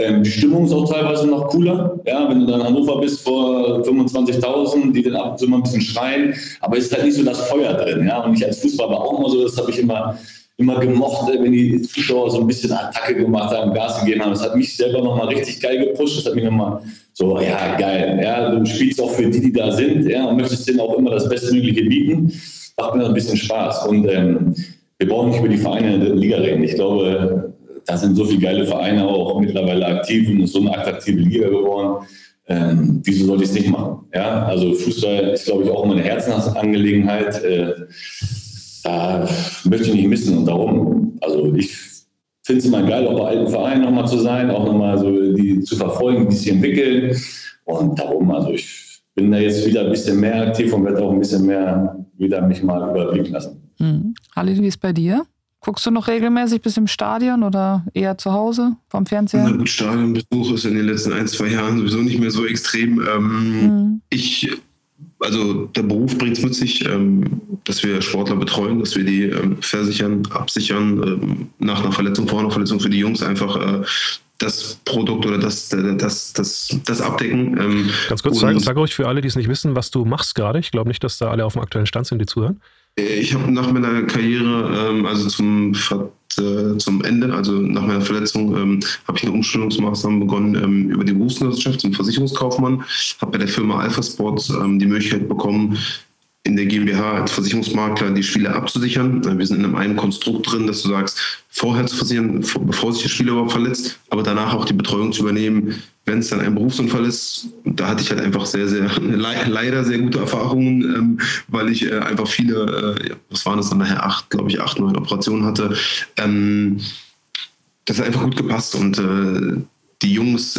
Ähm, die Stimmung ist auch teilweise noch cooler. Ja, wenn du dann in Hannover bist vor 25.000, die dann ab und zu mal ein bisschen schreien, aber es ist halt nicht so das Feuer drin. Ja, und ich als Fußballer auch immer so, das habe ich immer immer gemocht, wenn die Zuschauer so ein bisschen Attacke gemacht haben, Gas gegeben haben. Das hat mich selber nochmal richtig geil gepusht. Das hat mich nochmal so, ja, geil. Ja, du spielst auch für die, die da sind, ja, und möchtest denen auch immer das Bestmögliche bieten. Macht mir ein bisschen Spaß. Und ähm, wir brauchen nicht über die Vereine in der Liga reden. Ich glaube, da sind so viele geile Vereine auch mittlerweile aktiv und ist so eine attraktive Liga geworden. Ähm, wieso sollte ich es nicht machen? Ja, also Fußball ist, glaube ich, auch immer eine Herzensangelegenheit. Äh, da möchte ich nicht missen und darum, also ich finde es immer geil, auch bei alten Vereinen nochmal zu sein, auch nochmal so die zu verfolgen, wie sie sich entwickeln und darum, also ich bin da jetzt wieder ein bisschen mehr aktiv und werde auch ein bisschen mehr wieder mich mal überblicken lassen. Mhm. Halli, wie ist bei dir? Guckst du noch regelmäßig bis im Stadion oder eher zu Hause vom Fernseher? Na gut, Stadionbesuch ist in den letzten ein, zwei Jahren sowieso nicht mehr so extrem. Ähm, mhm. Ich also der Beruf bringt es mit sich, ähm, dass wir Sportler betreuen, dass wir die ähm, versichern, absichern, ähm, nach einer Verletzung, vor einer Verletzung für die Jungs einfach äh, das Produkt oder das, äh, das, das, das abdecken. Ähm, Ganz kurz, sag, sag ruhig für alle, die es nicht wissen, was du machst gerade. Ich glaube nicht, dass da alle auf dem aktuellen Stand sind, die zuhören. Ich habe nach meiner Karriere, ähm, also zum, äh, zum Ende, also nach meiner Verletzung, ähm, habe ich eine Umstellungsmaßnahme begonnen ähm, über die Berufsgenossenschaft zum Versicherungskaufmann. Habe bei der Firma Alpha Sports ähm, die Möglichkeit bekommen, in der GmbH als Versicherungsmakler die Spieler abzusichern. Wir sind in einem Konstrukt drin, dass du sagst, vorher zu versichern, bevor sich der Spieler überhaupt verletzt, aber danach auch die Betreuung zu übernehmen, wenn es dann ein Berufsunfall ist. Da hatte ich halt einfach sehr, sehr, leider sehr gute Erfahrungen, ähm, weil ich äh, einfach viele, äh, was waren das dann nachher, acht, glaube ich, acht, neun Operationen hatte. Ähm, das hat einfach gut gepasst und äh, die Jungs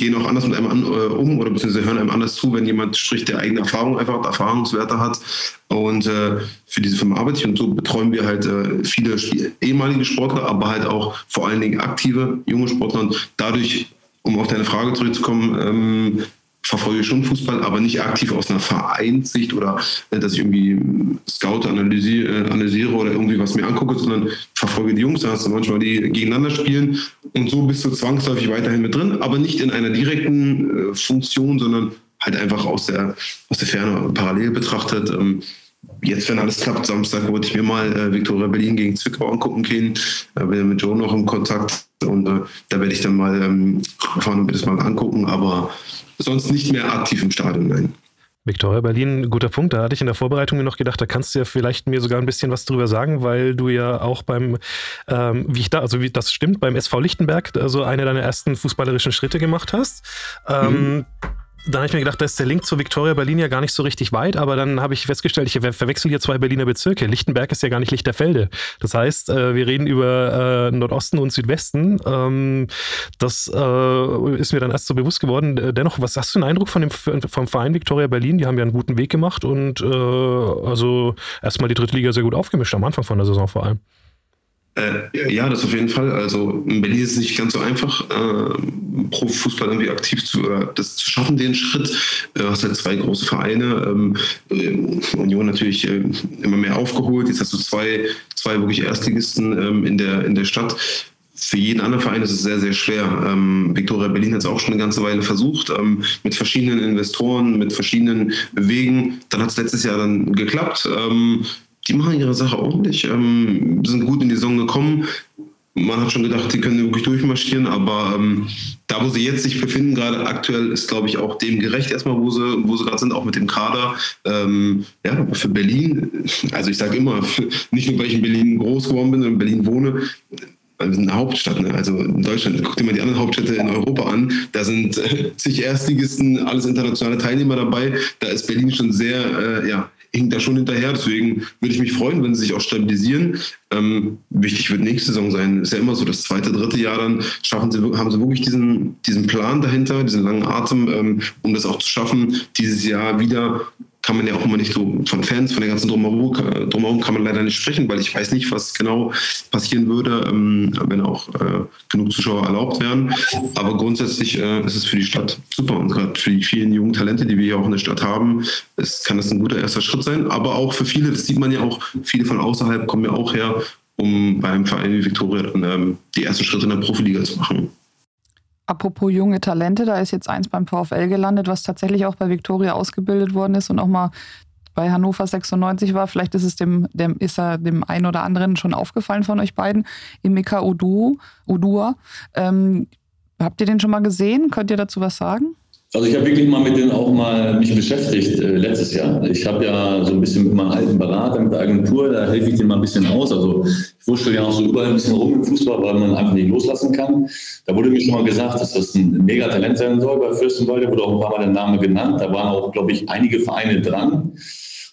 gehen auch anders mit einem an, äh, um oder beziehungsweise hören einem anders zu, wenn jemand spricht, der eigene Erfahrung einfach Erfahrungswerte hat. Und äh, für diese Firma arbeite ich und so betreuen wir halt äh, viele ehemalige Sportler, aber halt auch vor allen Dingen aktive junge Sportler. Und dadurch, um auf deine Frage zurückzukommen, ähm, verfolge schon Fußball, aber nicht aktiv aus einer Vereinssicht oder äh, dass ich irgendwie Scout analysiere, äh, analysiere oder irgendwie was mir angucke, sondern verfolge die Jungs, da hast du manchmal die gegeneinander spielen und so bist du zwangsläufig weiterhin mit drin, aber nicht in einer direkten äh, Funktion, sondern halt einfach aus der, aus der Ferne parallel betrachtet. Ähm, jetzt, wenn alles klappt, Samstag wollte ich mir mal äh, Viktoria Berlin gegen Zwickau angucken gehen. Äh, bin mit Joe noch im Kontakt und äh, da werde ich dann mal ähm, fahren und mir das mal angucken, aber sonst nicht mehr aktiv im Stadion, nein. Victoria Berlin, guter Punkt. Da hatte ich in der Vorbereitung mir noch gedacht, da kannst du ja vielleicht mir sogar ein bisschen was drüber sagen, weil du ja auch beim, ähm, wie ich da, also wie das stimmt, beim SV Lichtenberg also eine deiner ersten fußballerischen Schritte gemacht hast. Ähm, mhm dann habe ich mir gedacht, da ist der Link zu Victoria Berlin ja gar nicht so richtig weit, aber dann habe ich festgestellt, ich verwechsel hier zwei Berliner Bezirke. Lichtenberg ist ja gar nicht Lichterfelde. Das heißt, äh, wir reden über äh, Nordosten und Südwesten. Ähm, das äh, ist mir dann erst so bewusst geworden. Dennoch, was hast du einen Eindruck von dem, vom Verein Victoria Berlin? Die haben ja einen guten Weg gemacht und also erstmal die dritte Liga sehr gut aufgemischt, am Anfang von der Saison vor allem. Äh, ja, das auf jeden Fall. Also in Berlin ist es nicht ganz so einfach, äh, Profifußball irgendwie aktiv zu, äh, das zu schaffen, den Schritt. Du hast halt zwei große Vereine, ähm, äh, Union natürlich äh, immer mehr aufgeholt. Jetzt hast du zwei, zwei wirklich Erstligisten ähm, in, der, in der Stadt. Für jeden anderen Verein ist es sehr, sehr schwer. Ähm, Victoria Berlin hat es auch schon eine ganze Weile versucht, ähm, mit verschiedenen Investoren, mit verschiedenen Wegen. Dann hat es letztes Jahr dann geklappt. Die machen ihre Sache ordentlich, ähm, sind gut in die Saison gekommen. Man hat schon gedacht, die können wirklich durchmarschieren, aber ähm, da, wo sie jetzt sich befinden, gerade aktuell, ist, glaube ich, auch dem gerecht erstmal, wo sie, wo sie gerade sind, auch mit dem Kader. Ähm, ja, für Berlin, also ich sage immer, nicht nur, weil ich in Berlin groß geworden bin und in Berlin wohne, wir sind eine Hauptstadt, ne? also in Deutschland, guck dir mal die anderen Hauptstädte in Europa an, da sind äh, zig Erstligisten, alles internationale Teilnehmer dabei, da ist Berlin schon sehr, äh, ja, hinkt da schon hinterher. Deswegen würde ich mich freuen, wenn sie sich auch stabilisieren. Ähm, wichtig wird nächste Saison sein. Ist ja immer so, das zweite, dritte Jahr dann schaffen sie, haben sie wirklich diesen, diesen Plan dahinter, diesen langen Atem, ähm, um das auch zu schaffen, dieses Jahr wieder kann man ja auch immer nicht so von Fans, von der ganzen Drumherum, drumherum kann man leider nicht sprechen, weil ich weiß nicht, was genau passieren würde, ähm, wenn auch äh, genug Zuschauer erlaubt wären. Aber grundsätzlich äh, ist es für die Stadt super und gerade für die vielen jungen Talente, die wir hier auch in der Stadt haben, ist, kann das ein guter erster Schritt sein. Aber auch für viele, das sieht man ja auch, viele von außerhalb kommen ja auch her, um beim Verein wie Viktoria ähm, die ersten Schritte in der Profiliga zu machen. Apropos junge Talente, da ist jetzt eins beim VfL gelandet, was tatsächlich auch bei Viktoria ausgebildet worden ist und auch mal bei Hannover 96 war. Vielleicht ist es dem, dem, ist er dem einen oder anderen schon aufgefallen von euch beiden. Emeka Udu, Udua. Ähm, habt ihr den schon mal gesehen? Könnt ihr dazu was sagen? Also ich habe wirklich mal mit denen auch mal mich beschäftigt äh, letztes Jahr. Ich habe ja so ein bisschen mit meinem alten Berater, mit der Agentur, da helfe ich denen mal ein bisschen aus. Also ich wusste ja auch so überall ein bisschen rum im Fußball, weil man einfach nicht loslassen kann. Da wurde mir schon mal gesagt, dass das ein Megatalent sein soll bei Fürstenwalde, wurde auch ein paar Mal der Name genannt. Da waren auch, glaube ich, einige Vereine dran.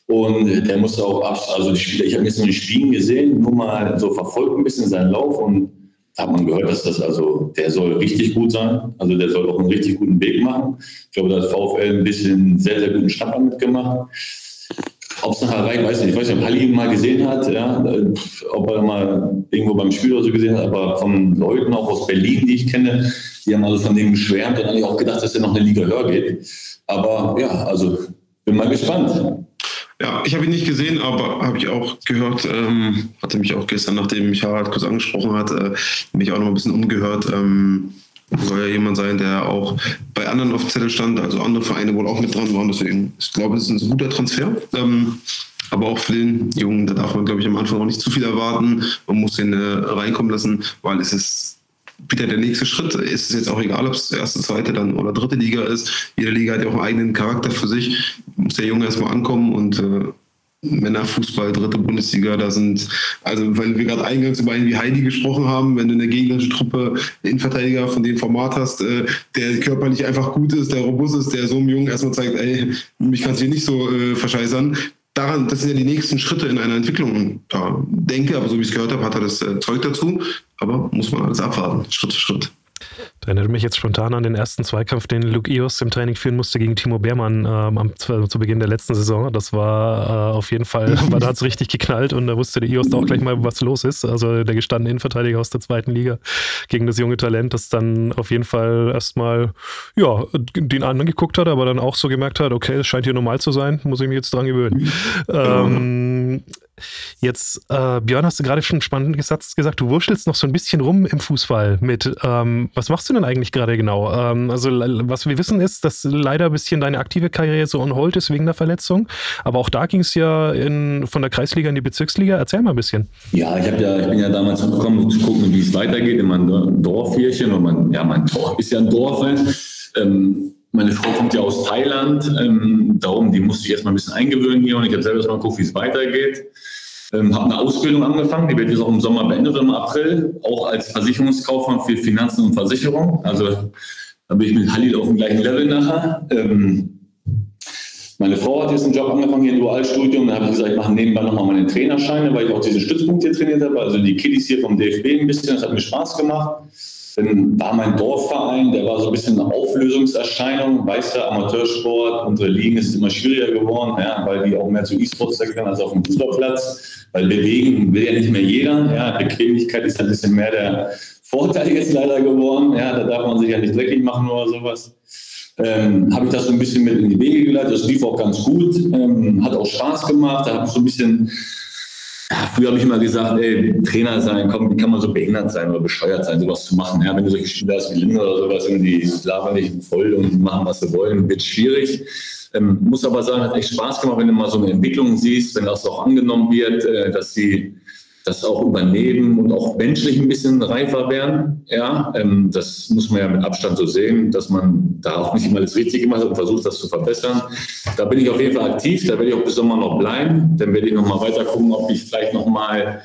Und der musste auch ab, also die Spieler, ich habe jetzt nur die Spielen gesehen, nur mal so verfolgt ein bisschen seinen Lauf und hat man gehört, dass das also, der soll richtig gut sein. Also der soll auch einen richtig guten Weg machen. Ich glaube, da hat VfL ein bisschen sehr, sehr guten Start mitgemacht. Ob es nachher reicht, weiß ich nicht. Ich weiß nicht, ob Halli mal gesehen hat, ja, ob er mal irgendwo beim Spiel oder so gesehen hat, aber von Leuten auch aus Berlin, die ich kenne, die haben also von dem geschwärmt und eigentlich auch gedacht, dass er noch eine Liga höher geht. Aber ja, also bin mal gespannt. Ja, ich habe ihn nicht gesehen, aber habe ich auch gehört, ähm, hatte mich auch gestern, nachdem mich Harald kurz angesprochen hat, äh, mich auch noch ein bisschen umgehört. Ähm, soll ja jemand sein, der auch bei anderen auf Zettel stand, also andere Vereine wohl auch mit dran waren. Deswegen, ich glaube, es ist ein guter Transfer. Ähm, aber auch für den Jungen, da darf man, glaube ich, am Anfang auch nicht zu viel erwarten. Man muss ihn äh, reinkommen lassen, weil es ist wieder der nächste Schritt. Es ist jetzt auch egal, ob es erste, zweite dann oder dritte Liga ist. Jede Liga hat ja auch einen eigenen Charakter für sich. Muss der Junge erstmal ankommen und äh, Männerfußball, dritte Bundesliga, da sind, also weil wir gerade eingangs über einen wie Heidi gesprochen haben, wenn du eine gegnerische Truppe Innenverteidiger von dem Format hast, äh, der körperlich einfach gut ist, der robust ist, der so einem Jungen erstmal zeigt, ey, mich kannst du hier nicht so äh, verscheißern, daran, das sind ja die nächsten Schritte in einer Entwicklung. Da denke, aber so wie ich es gehört habe, hat er das äh, Zeug dazu. Aber muss man alles abwarten, Schritt für Schritt. Da erinnert mich jetzt spontan an den ersten Zweikampf, den Luke Ios im Training führen musste gegen Timo Beermann ähm, am, zu Beginn der letzten Saison. Das war äh, auf jeden Fall, weil da hat es richtig geknallt und da wusste der Ios auch gleich mal, was los ist. Also der gestandene Innenverteidiger aus der zweiten Liga gegen das junge Talent, das dann auf jeden Fall erstmal ja, den anderen geguckt hat, aber dann auch so gemerkt hat, okay, es scheint hier normal zu sein, muss ich mich jetzt dran gewöhnen. Ähm, Jetzt, äh, Björn, hast du gerade schon einen spannenden Satz gesagt, du wurschtelst noch so ein bisschen rum im Fußball mit. Ähm, was machst du denn eigentlich gerade genau? Ähm, also, was wir wissen ist, dass leider ein bisschen deine aktive Karriere so on hold ist wegen der Verletzung. Aber auch da ging es ja in, von der Kreisliga in die Bezirksliga. Erzähl mal ein bisschen. Ja, ich, ja, ich bin ja damals gekommen, um zu gucken, wie es weitergeht in meinem Dorf hier. Und mein, ja, mein Dorf ist ja ein Dorf. Ähm, meine Frau kommt ja aus Thailand, ähm, darum, die musste ich erstmal ein bisschen eingewöhnen hier und ich habe selber erstmal geguckt, wie es weitergeht. Ähm, habe eine Ausbildung angefangen, die wird jetzt auch im Sommer beendet, im April, auch als Versicherungskaufmann für Finanzen und Versicherung. Also da bin ich mit Halil auf dem gleichen Level nachher. Ähm, meine Frau hat jetzt einen Job angefangen hier im Dualstudium. Da habe ich gesagt, ich mache nebenbei nochmal meine Trainerscheine, weil ich auch diesen Stützpunkt hier trainiert habe. Also die Kiddies hier vom DFB ein bisschen, das hat mir Spaß gemacht. Dann war mein Dorfverein, der war so ein bisschen eine Auflösungserscheinung. Weißt du, Amateursport, unsere Ligen ist immer schwieriger geworden, ja, weil die auch mehr zu E-Sports wechseln als auf dem Fußballplatz. Weil bewegen will ja nicht mehr jeder. Ja, Bequemlichkeit ist ein bisschen mehr der Vorteil jetzt leider geworden. Ja, da darf man sich ja nicht dreckig machen oder sowas. Ähm, habe ich das so ein bisschen mit in die Wege geleitet. Das lief auch ganz gut, ähm, hat auch Spaß gemacht. Da habe ich so ein bisschen früher habe ich immer gesagt, ey, Trainer sein, komm, wie kann man so behindert sein oder bescheuert sein, sowas zu machen? Ja, wenn du solche Spieler hast wie Linde oder sowas, die labern nicht voll und machen, was sie wollen, wird schwierig. Ähm, muss aber sagen, hat echt Spaß gemacht, wenn du mal so eine Entwicklung siehst, wenn das auch angenommen wird, äh, dass sie das auch übernehmen und auch menschlich ein bisschen reifer werden. Ja, ähm, das muss man ja mit Abstand so sehen, dass man da auch nicht immer alles richtig gemacht hat und versucht, das zu verbessern. Da bin ich auf jeden Fall aktiv, da werde ich auch bis Sommer noch bleiben. Dann werde ich noch mal weiter gucken, ob ich vielleicht noch mal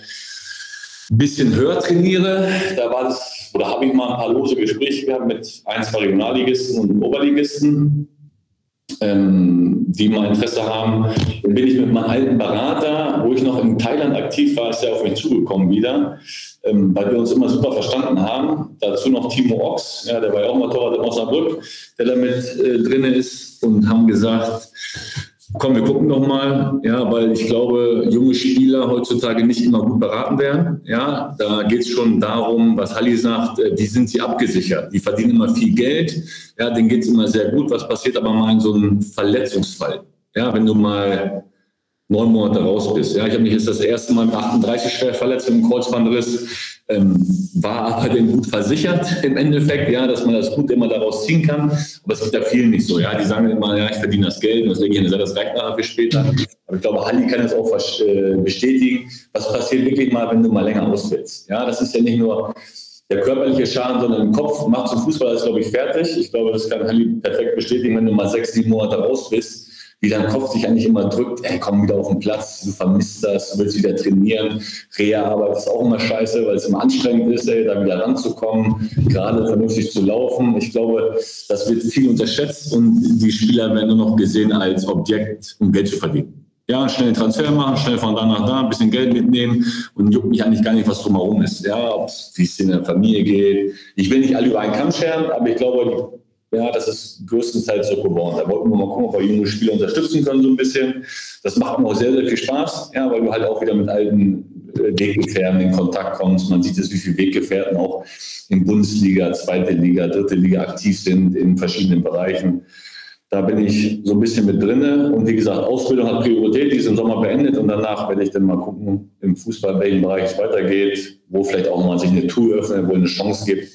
ein bisschen höher trainiere. Da war das, oder habe ich mal ein paar lose Gespräche gehabt mit ein, zwei Regionalligisten und Oberligisten ähm, die mal Interesse haben. Dann bin ich mit meinem alten Berater, wo ich noch in Thailand aktiv war, ist er auf mich zugekommen wieder, ähm, weil wir uns immer super verstanden haben. Dazu noch Timo Ochs, ja, der war ja auch mal Torwart in Osnabrück, der da mit äh, drin ist und haben gesagt, Komm, wir gucken doch mal, ja, weil ich glaube, junge Spieler heutzutage nicht immer gut beraten werden. Ja, da geht es schon darum, was Halli sagt, äh, die sind sie abgesichert. Die verdienen immer viel Geld. Ja, denen geht es immer sehr gut. Was passiert aber mal in so einem Verletzungsfall? Ja, wenn du mal neun Monate raus bist. Ja, ich habe mich jetzt das erste Mal mit 38 schwer verletzt einem Kreuzbandriss, ähm, war aber denn gut versichert im Endeffekt, ja, dass man das gut immer daraus ziehen kann. Aber es gibt ja vielen nicht so. Ja, die sagen immer, ja, ich verdiene das Geld und das lege ich in das reicht nachher für später. Aber ich glaube, Halli kann das auch äh, bestätigen. Was passiert wirklich mal, wenn du mal länger ausfällst? Ja, das ist ja nicht nur der körperliche Schaden, sondern im Kopf macht zum Fußball das, glaube ich, fertig. Ich glaube, das kann Halli perfekt bestätigen, wenn du mal sechs, sieben Monate raus bist wie dein Kopf sich eigentlich immer drückt, ey, komm wieder auf den Platz, du vermisst das, du willst wieder trainieren. Reha-Arbeit ist auch immer scheiße, weil es immer anstrengend ist, ey, da wieder ranzukommen, gerade vernünftig zu laufen. Ich glaube, das wird viel unterschätzt und die Spieler werden nur noch gesehen als Objekt, um Geld zu verdienen. Ja, schnell einen Transfer machen, schnell von da nach da, ein bisschen Geld mitnehmen und juckt mich eigentlich gar nicht, was drumherum ist. Ja, wie es in der Familie geht. Ich will nicht alle über einen Kamm scheren, aber ich glaube, ja, das ist größtenteils so geworden. Da wollten wir mal gucken, ob wir junge Spieler unterstützen können, so ein bisschen. Das macht mir auch sehr, sehr viel Spaß, ja, weil du halt auch wieder mit alten äh, Weggefährten in Kontakt kommst. Man sieht jetzt, wie viele Weggefährten auch in Bundesliga, zweite Liga, dritte Liga aktiv sind in verschiedenen Bereichen. Da bin ich so ein bisschen mit drinne. Und wie gesagt, Ausbildung hat Priorität, die ist im Sommer beendet. Und danach werde ich dann mal gucken, im Fußball, welchen Bereich es weitergeht, wo vielleicht auch mal sich eine Tour öffnet, wo eine Chance gibt.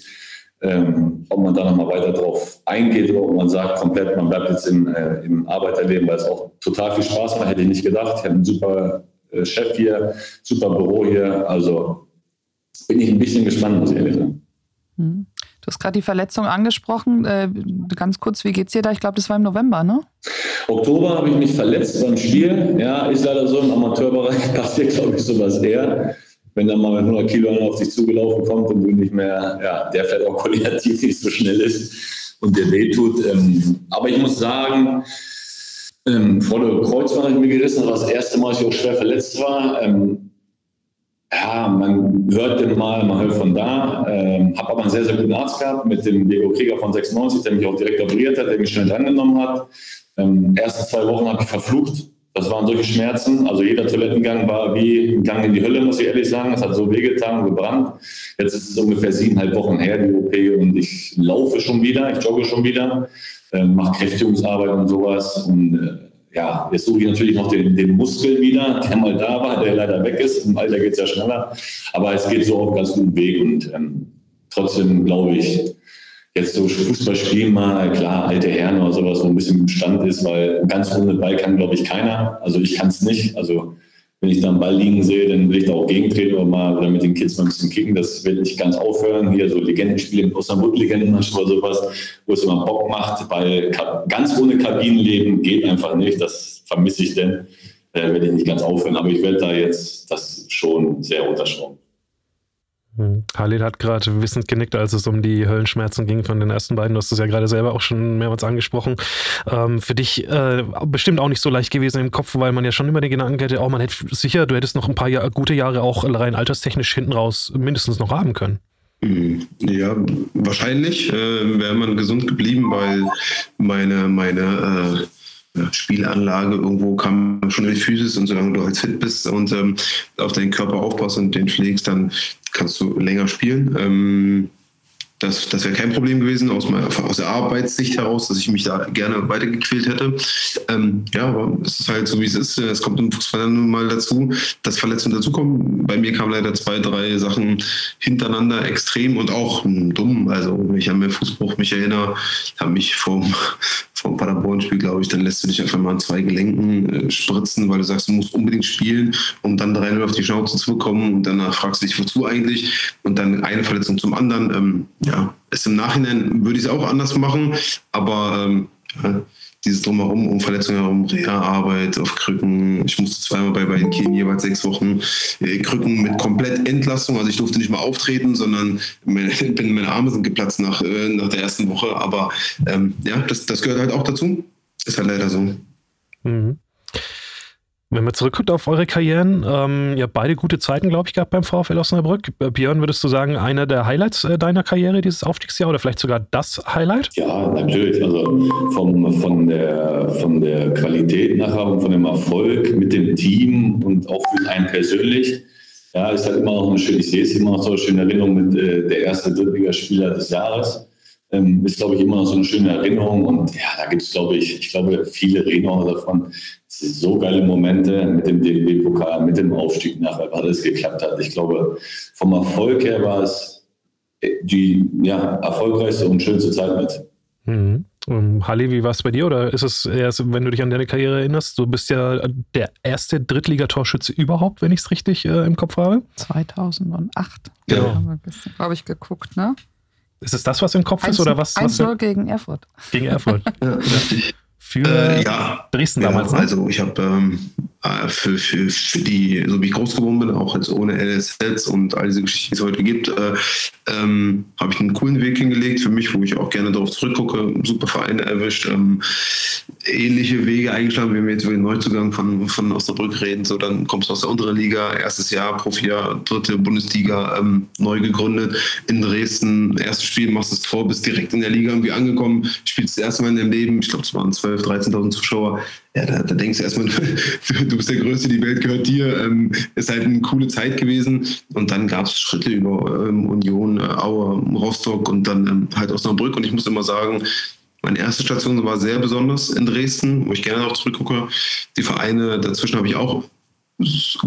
Ähm, ob man da nochmal weiter drauf eingeht oder ob man sagt, komplett, man bleibt jetzt im, äh, im Arbeiterleben, weil es auch total viel Spaß macht, hätte ich nicht gedacht. Ich habe einen super äh, Chef hier, super Büro hier. Also bin ich ein bisschen gespannt, muss ich ehrlich sagen. Mhm. Du hast gerade die Verletzung angesprochen. Äh, ganz kurz, wie geht's dir da? Ich glaube, das war im November, ne? Oktober habe ich mich verletzt beim Spiel. Ja, ist leider so im Amateurbereich passiert, glaube ich, sowas eher. Wenn dann mal mit 100 Kilo einer auf dich zugelaufen kommt und du nicht mehr, ja, der vielleicht auch koordinativ nicht so schnell ist und dir wehtut. Ähm, aber ich muss sagen, ähm, vor der Kreuzband habe ich mir gerissen, das war das erste Mal, dass ich auch schwer verletzt war. Ähm, ja, man hört den mal, man hört von da. Ähm, habe aber einen sehr, sehr guten Arzt gehabt mit dem Diego Krieger von 96, der mich auch direkt operiert hat, der mich schnell angenommen hat. Ähm, erste zwei Wochen habe ich verflucht. Das waren solche Schmerzen. Also jeder Toilettengang war wie ein Gang in die Hölle, muss ich ehrlich sagen. Es hat so wehgetan und gebrannt. Jetzt ist es ungefähr siebeneinhalb Wochen her, die OP, und ich laufe schon wieder, ich jogge schon wieder, äh, mache Kräftigungsarbeit und sowas. Und äh, ja, jetzt suche ich natürlich noch den, den, Muskel wieder, der mal da war, der leider weg ist. Im Alter geht es ja schneller. Aber es geht so auf ganz guten Weg. Und ähm, trotzdem glaube ich, jetzt so Fußball spielen mal, klar, alte Herren oder sowas, wo ein bisschen im Stand ist, weil ganz ohne Ball kann, glaube ich, keiner. Also ich kann es nicht. Also wenn ich da einen Ball liegen sehe, dann will ich da auch gegentreten oder mal oder mit den Kids mal ein bisschen kicken. Das wird nicht ganz aufhören. Hier so Legendenspiele, Osnabrück-Legenden oder sowas, wo es immer Bock macht, weil ganz ohne Kabinenleben geht einfach nicht. Das vermisse ich denn. Äh, werde ich nicht ganz aufhören. Aber ich werde da jetzt das schon sehr unterschrauben. Hm. Halil hat gerade wissend genickt, als es um die Höllenschmerzen ging von den ersten beiden. Du hast es ja gerade selber auch schon mehrmals angesprochen. Ähm, für dich äh, bestimmt auch nicht so leicht gewesen im Kopf, weil man ja schon immer den Gedanken hätte, auch oh, man hätte sicher, du hättest noch ein paar Jahr, gute Jahre auch rein alterstechnisch hinten raus mindestens noch haben können. Hm. Ja, wahrscheinlich äh, wäre man gesund geblieben, weil meine, meine äh Spielanlage irgendwo kam schon in die Physis und solange du halt fit bist und ähm, auf deinen Körper aufpasst und den pflegst, dann kannst du länger spielen. Ähm, das, das wäre kein Problem gewesen aus, meiner, aus der Arbeitssicht heraus, dass ich mich da gerne weitergequält hätte. Ähm, ja, aber es ist halt so, wie es ist. Es kommt im Fußball dann nun mal dazu, dass Verletzungen dazukommen. Bei mir kamen leider zwei, drei Sachen hintereinander extrem und auch dumm. Also, wenn ich an meinen Fußbruch mich erinnere, habe mich vom, vom Paderborn-Spiel, glaube ich, dann lässt du dich einfach mal an zwei Gelenken äh, spritzen, weil du sagst, du musst unbedingt spielen, um dann drei auf die Schnauze zu bekommen. Und danach fragst du dich, wozu eigentlich? Und dann eine Verletzung zum anderen. Ähm, ja, ist im Nachhinein würde ich es auch anders machen, aber ähm, dieses Drumherum, um Verletzungen herum, Reha-Arbeit auf Krücken. Ich musste zweimal bei, bei den Kien jeweils sechs Wochen äh, Krücken mit komplett Entlastung. Also ich durfte nicht mal auftreten, sondern meine, meine Arme sind geplatzt nach, äh, nach der ersten Woche. Aber ähm, ja, das, das gehört halt auch dazu. Ist halt leider so. Mhm. Wenn man zurückguckt auf eure Karrieren, ähm, ihr habt beide gute Zeiten, glaube ich, gehabt beim VfL Osnabrück. Äh, Björn, würdest du sagen, einer der Highlights äh, deiner Karriere, dieses Aufstiegsjahr, oder vielleicht sogar das Highlight? Ja, natürlich. Also vom, von, der, von der Qualität nachher und von dem Erfolg mit dem Team und auch für einen persönlich. Ja, ist halt immer noch eine schöne, ich sehe es immer noch so eine schöne Erinnerung mit äh, der erste Drittligaspieler des Jahres. Ähm, ist, glaube ich, immer noch so eine schöne Erinnerung. Und ja, da gibt es, glaube ich, ich glaube, viele reden auch davon so geile Momente mit dem DFB-Pokal, mit dem Aufstieg nachher, weil alles geklappt hat. Ich glaube, vom Erfolg her war es die ja, erfolgreichste und schönste Zeit mit. Mhm. Um, Halli, wie war es bei dir? Oder ist es erst, wenn du dich an deine Karriere erinnerst, du bist ja der erste Drittligatorschütze überhaupt, wenn ich es richtig äh, im Kopf habe? 2008. Genau. Haben wir ein bisschen, glaube ich, geguckt, ne? Ist es das, was im Kopf 1, ist? Oder was? 1 was gegen Erfurt. Gegen Erfurt. ja, richtig für äh, ja, Dresden damals. Ja, ne? also ich habe ähm, äh, für, für, für die, so wie ich groß geworden bin, auch jetzt ohne LSLs und all diese Geschichten, die es heute gibt, äh, ähm, habe ich einen coolen Weg hingelegt für mich, wo ich auch gerne darauf zurückgucke. Super Vereine erwischt, ähm, ähnliche Wege eingeschlagen, wenn wir jetzt über den Neuzugang von, von Osnabrück reden. So, dann kommst du aus der unteren Liga, erstes Jahr, Profijahr, dritte Bundesliga, ähm, neu gegründet in Dresden. Erstes Spiel, machst das Tor, bist direkt in der Liga irgendwie angekommen, spielst das erste Mal in deinem Leben, ich glaube, es waren 12.000, 13.000 Zuschauer ja, da, da, denkst du erstmal, du bist der Größte, die Welt gehört dir. Ähm, ist halt eine coole Zeit gewesen. Und dann gab es Schritte über ähm, Union, äh, Aue, Rostock und dann ähm, halt Osnabrück. Und ich muss immer sagen, Meine erste Station war sehr besonders in Dresden, wo ich gerne auch zurückgucke. Die Vereine dazwischen habe ich auch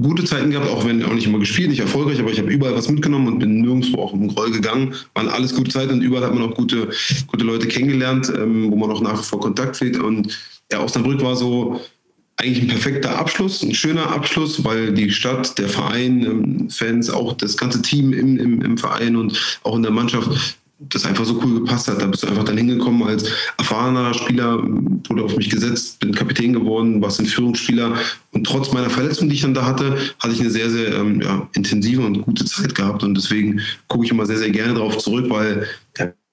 gute Zeiten gehabt, auch wenn auch nicht immer gespielt, nicht erfolgreich, aber ich habe überall was mitgenommen und bin nirgendwo auch im Groll gegangen. Waren alles gute Zeiten und überall hat man auch gute, gute Leute kennengelernt, ähm, wo man auch nach wie vor Kontakt pflegt. Und ja, Osnabrück war so eigentlich ein perfekter Abschluss, ein schöner Abschluss, weil die Stadt, der Verein, ähm, Fans, auch das ganze Team im, im, im Verein und auch in der Mannschaft das einfach so cool gepasst hat. Da bist du einfach dann hingekommen als erfahrener Spieler, wurde auf mich gesetzt, bin Kapitän geworden, warst ein Führungsspieler. Und trotz meiner Verletzung, die ich dann da hatte, hatte ich eine sehr, sehr ähm, ja, intensive und gute Zeit gehabt. Und deswegen gucke ich immer sehr, sehr gerne darauf zurück, weil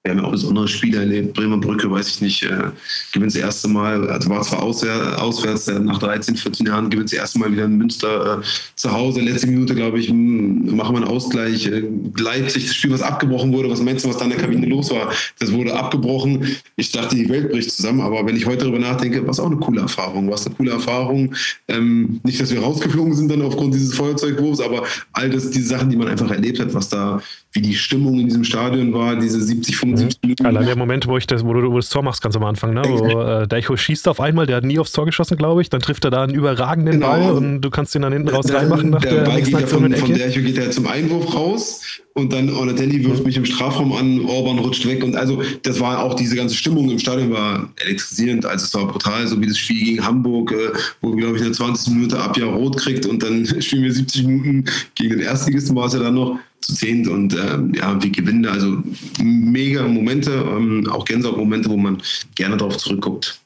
wir haben ja auch besondere Spiele erlebt. Bremer Brücke, weiß ich nicht, äh, gewinnt das erste Mal, also war zwar auswärts, äh, nach 13, 14 Jahren, gewinnt das erste Mal wieder in Münster äh, zu Hause. Letzte Minute, glaube ich, machen wir einen Ausgleich. Äh, Leipzig, das Spiel, was abgebrochen wurde, was meinst du, was da in der Kabine los war? Das wurde abgebrochen. Ich dachte, die Welt bricht zusammen, aber wenn ich heute darüber nachdenke, war es auch eine coole Erfahrung. War es eine coole Erfahrung. Ähm, nicht, dass wir rausgeflogen sind dann aufgrund dieses Feuerzeugwurfs, aber all das, diese Sachen, die man einfach erlebt hat, was da wie die Stimmung in diesem Stadion war, diese 70, 75 Minuten. Allein der Moment, wo, ich das, wo, du, wo das Tor machst, ganz am Anfang, ne? wo äh, Deicho schießt auf einmal, der hat nie aufs Tor geschossen, glaube ich, dann trifft er da einen überragenden genau. Ball und du kannst ihn dann hinten raus der, reinmachen nach der, der Ball geht ja von, von Deicho geht er zum Einwurf raus und dann Ornatelli wirft mhm. mich im Strafraum an, Orban rutscht weg und also das war auch diese ganze Stimmung im Stadion war elektrisierend, also es war brutal, so wie das Spiel gegen Hamburg, äh, wo wir glaube ich in der 20. Minute ab Jahr rot kriegt und dann spielen wir 70 Minuten gegen den Erstligisten war es ja dann noch zu zehnt und ähm, ja, wir gewinnen da also mega Momente, ähm, auch Gänsehaut-Momente, wo man gerne darauf zurückguckt.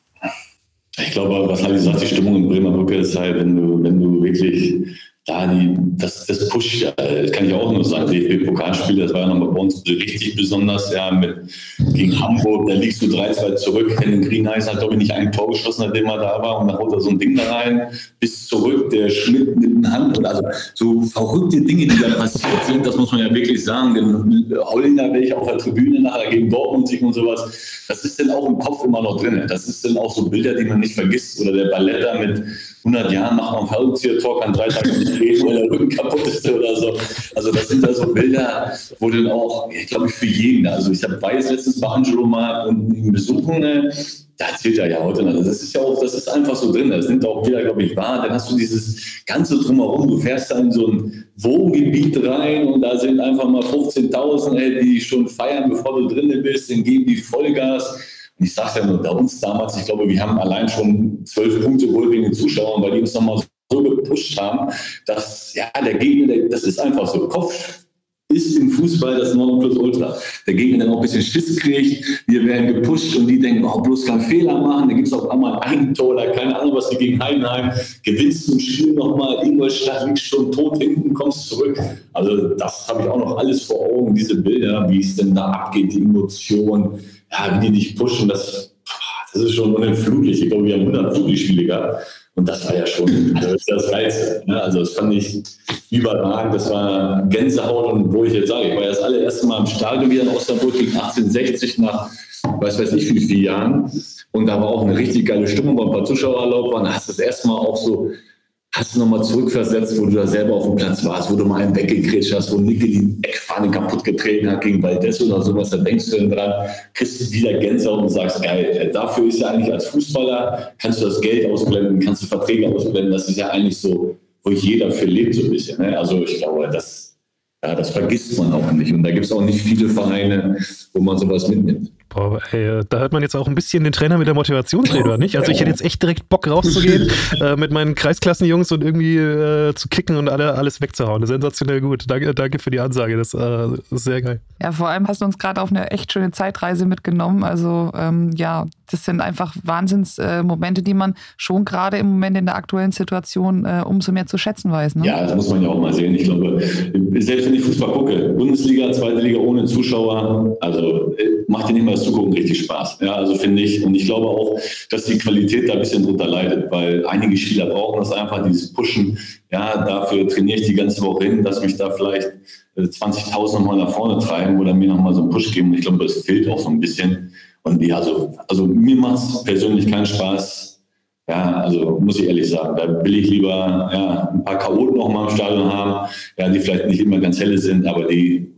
Ich glaube, was habe ich gesagt, die Stimmung in Bremer Brücke ist halt, wenn du, wenn du wirklich da die, das, das pusht, das kann ich auch nur sagen, DFB-Pokalspiel, das war ja nochmal bei uns richtig besonders, ja, mit, gegen Hamburg, da liegst du 3-2 zurück, Henning Greenheiß hat, glaube ich, nicht ein Tor geschossen, nachdem er da war und dann haut er so ein Ding da rein, bis zurück, der Schmidt mit den Hand und also so verrückte Dinge, die da passiert sind, das muss man ja wirklich sagen, den Holländer welche auf der Tribüne nachher gegen Dortmund sich und sowas, das ist dann auch im Kopf immer noch drin, das ist dann auch so Bilder, die man nicht vergisst oder der Balletta mit 100 Jahren macht man ein Fallrückzieher-Tor, kann drei Tage nicht reden, weil der Rücken kaputt ist oder so. Also das sind da so Bilder, wo dann auch, ich glaube für jeden, also ich habe weiß letztens bei Angelo mal ihn besuchen, ne? da erzählt er ja heute noch. Das ist ja auch, das ist einfach so drin. Das nimmt auch jeder, glaube ich, wahr. Dann hast du dieses ganze Drumherum. Du fährst da in so ein Wohngebiet rein und da sind einfach mal 15.000, die schon feiern, bevor du drinnen bist. Dann geben die Vollgas ich sage ja nur, bei uns damals, ich glaube, wir haben allein schon zwölf Punkte wohl wegen den Zuschauern, weil die uns nochmal so gepusht haben, dass ja, der Gegner, der, das ist einfach so. Kopf ist im Fußball das Nonplusultra. Der Gegner dann auch ein bisschen Schiss kriegt, wir werden gepusht und die denken, oh, bloß keinen Fehler machen, dann gibt es auch einmal ein Tor oder keine Ahnung, was die gegen Heidenheim, gewinnst ein Spiel nochmal, Ingolstadt liegt schon tot hinten, kommst zurück. Also das habe ich auch noch alles vor Augen, diese Bilder, wie es denn da abgeht, die Emotionen, ja, wie die dich pushen, das, das ist schon unentflutlich. Ich glaube, wir haben 100 Flutlichtspiele gehabt. Und das war ja schon also das, ist das Geilste. Ne? Also das fand ich überragend. Das war Gänsehaut. Und wo ich jetzt sage, ich war ja das allererste Mal im Stadion wieder in Osnabrück gegen 1860 nach, weiß weiß ich, wie vielen Jahren. Und da war auch eine richtig geile Stimmung, weil ein paar Zuschauer erlaubt waren. Da hast du das erste Mal auch so hast du nochmal zurückversetzt, wo du da selber auf dem Platz warst, wo du mal einen weggekretscht hast, wo Nicke die Eckfahne kaputt getreten hat gegen Valdez oder sowas, da denkst du dann dran, kriegst du wieder Gänsehaut und sagst, geil, dafür ist ja eigentlich als Fußballer, kannst du das Geld ausblenden, kannst du Verträge ausblenden, das ist ja eigentlich so, wo jeder für lebt so ein bisschen. Ne? Also ich glaube, das, ja, das vergisst man auch nicht und da gibt es auch nicht viele Vereine, wo man sowas mitnimmt. Boah, ey, da hört man jetzt auch ein bisschen den Trainer mit der Motivationsrede, nicht? Also ich hätte jetzt echt direkt Bock rauszugehen, äh, mit meinen Kreisklassenjungs und irgendwie äh, zu kicken und alle, alles wegzuhauen. Sensationell gut. Danke, danke für die Ansage. Das äh, ist sehr geil. Ja, vor allem hast du uns gerade auf eine echt schöne Zeitreise mitgenommen. Also ähm, ja, das sind einfach Wahnsinnsmomente, die man schon gerade im Moment in der aktuellen Situation äh, umso mehr zu schätzen weiß. Ne? Ja, das muss man ja auch mal sehen. Ich glaube, selbst wenn ich Fußball gucke, Bundesliga, zweite Liga ohne Zuschauer, also äh, macht dir nicht mal Zugucken richtig Spaß. Ja, also finde ich, und ich glaube auch, dass die Qualität da ein bisschen drunter leidet, weil einige Spieler brauchen das einfach, dieses Pushen. Ja, dafür trainiere ich die ganze Woche hin, dass mich da vielleicht 20.000 äh, nochmal nach vorne treiben oder mir nochmal so einen Push geben. Und ich glaube, das fehlt auch so ein bisschen. Und ja, also, also mir macht es persönlich keinen Spaß. Ja, also muss ich ehrlich sagen, da will ich lieber ja, ein paar Chaoten noch mal im Stadion haben, ja, die vielleicht nicht immer ganz helle sind, aber die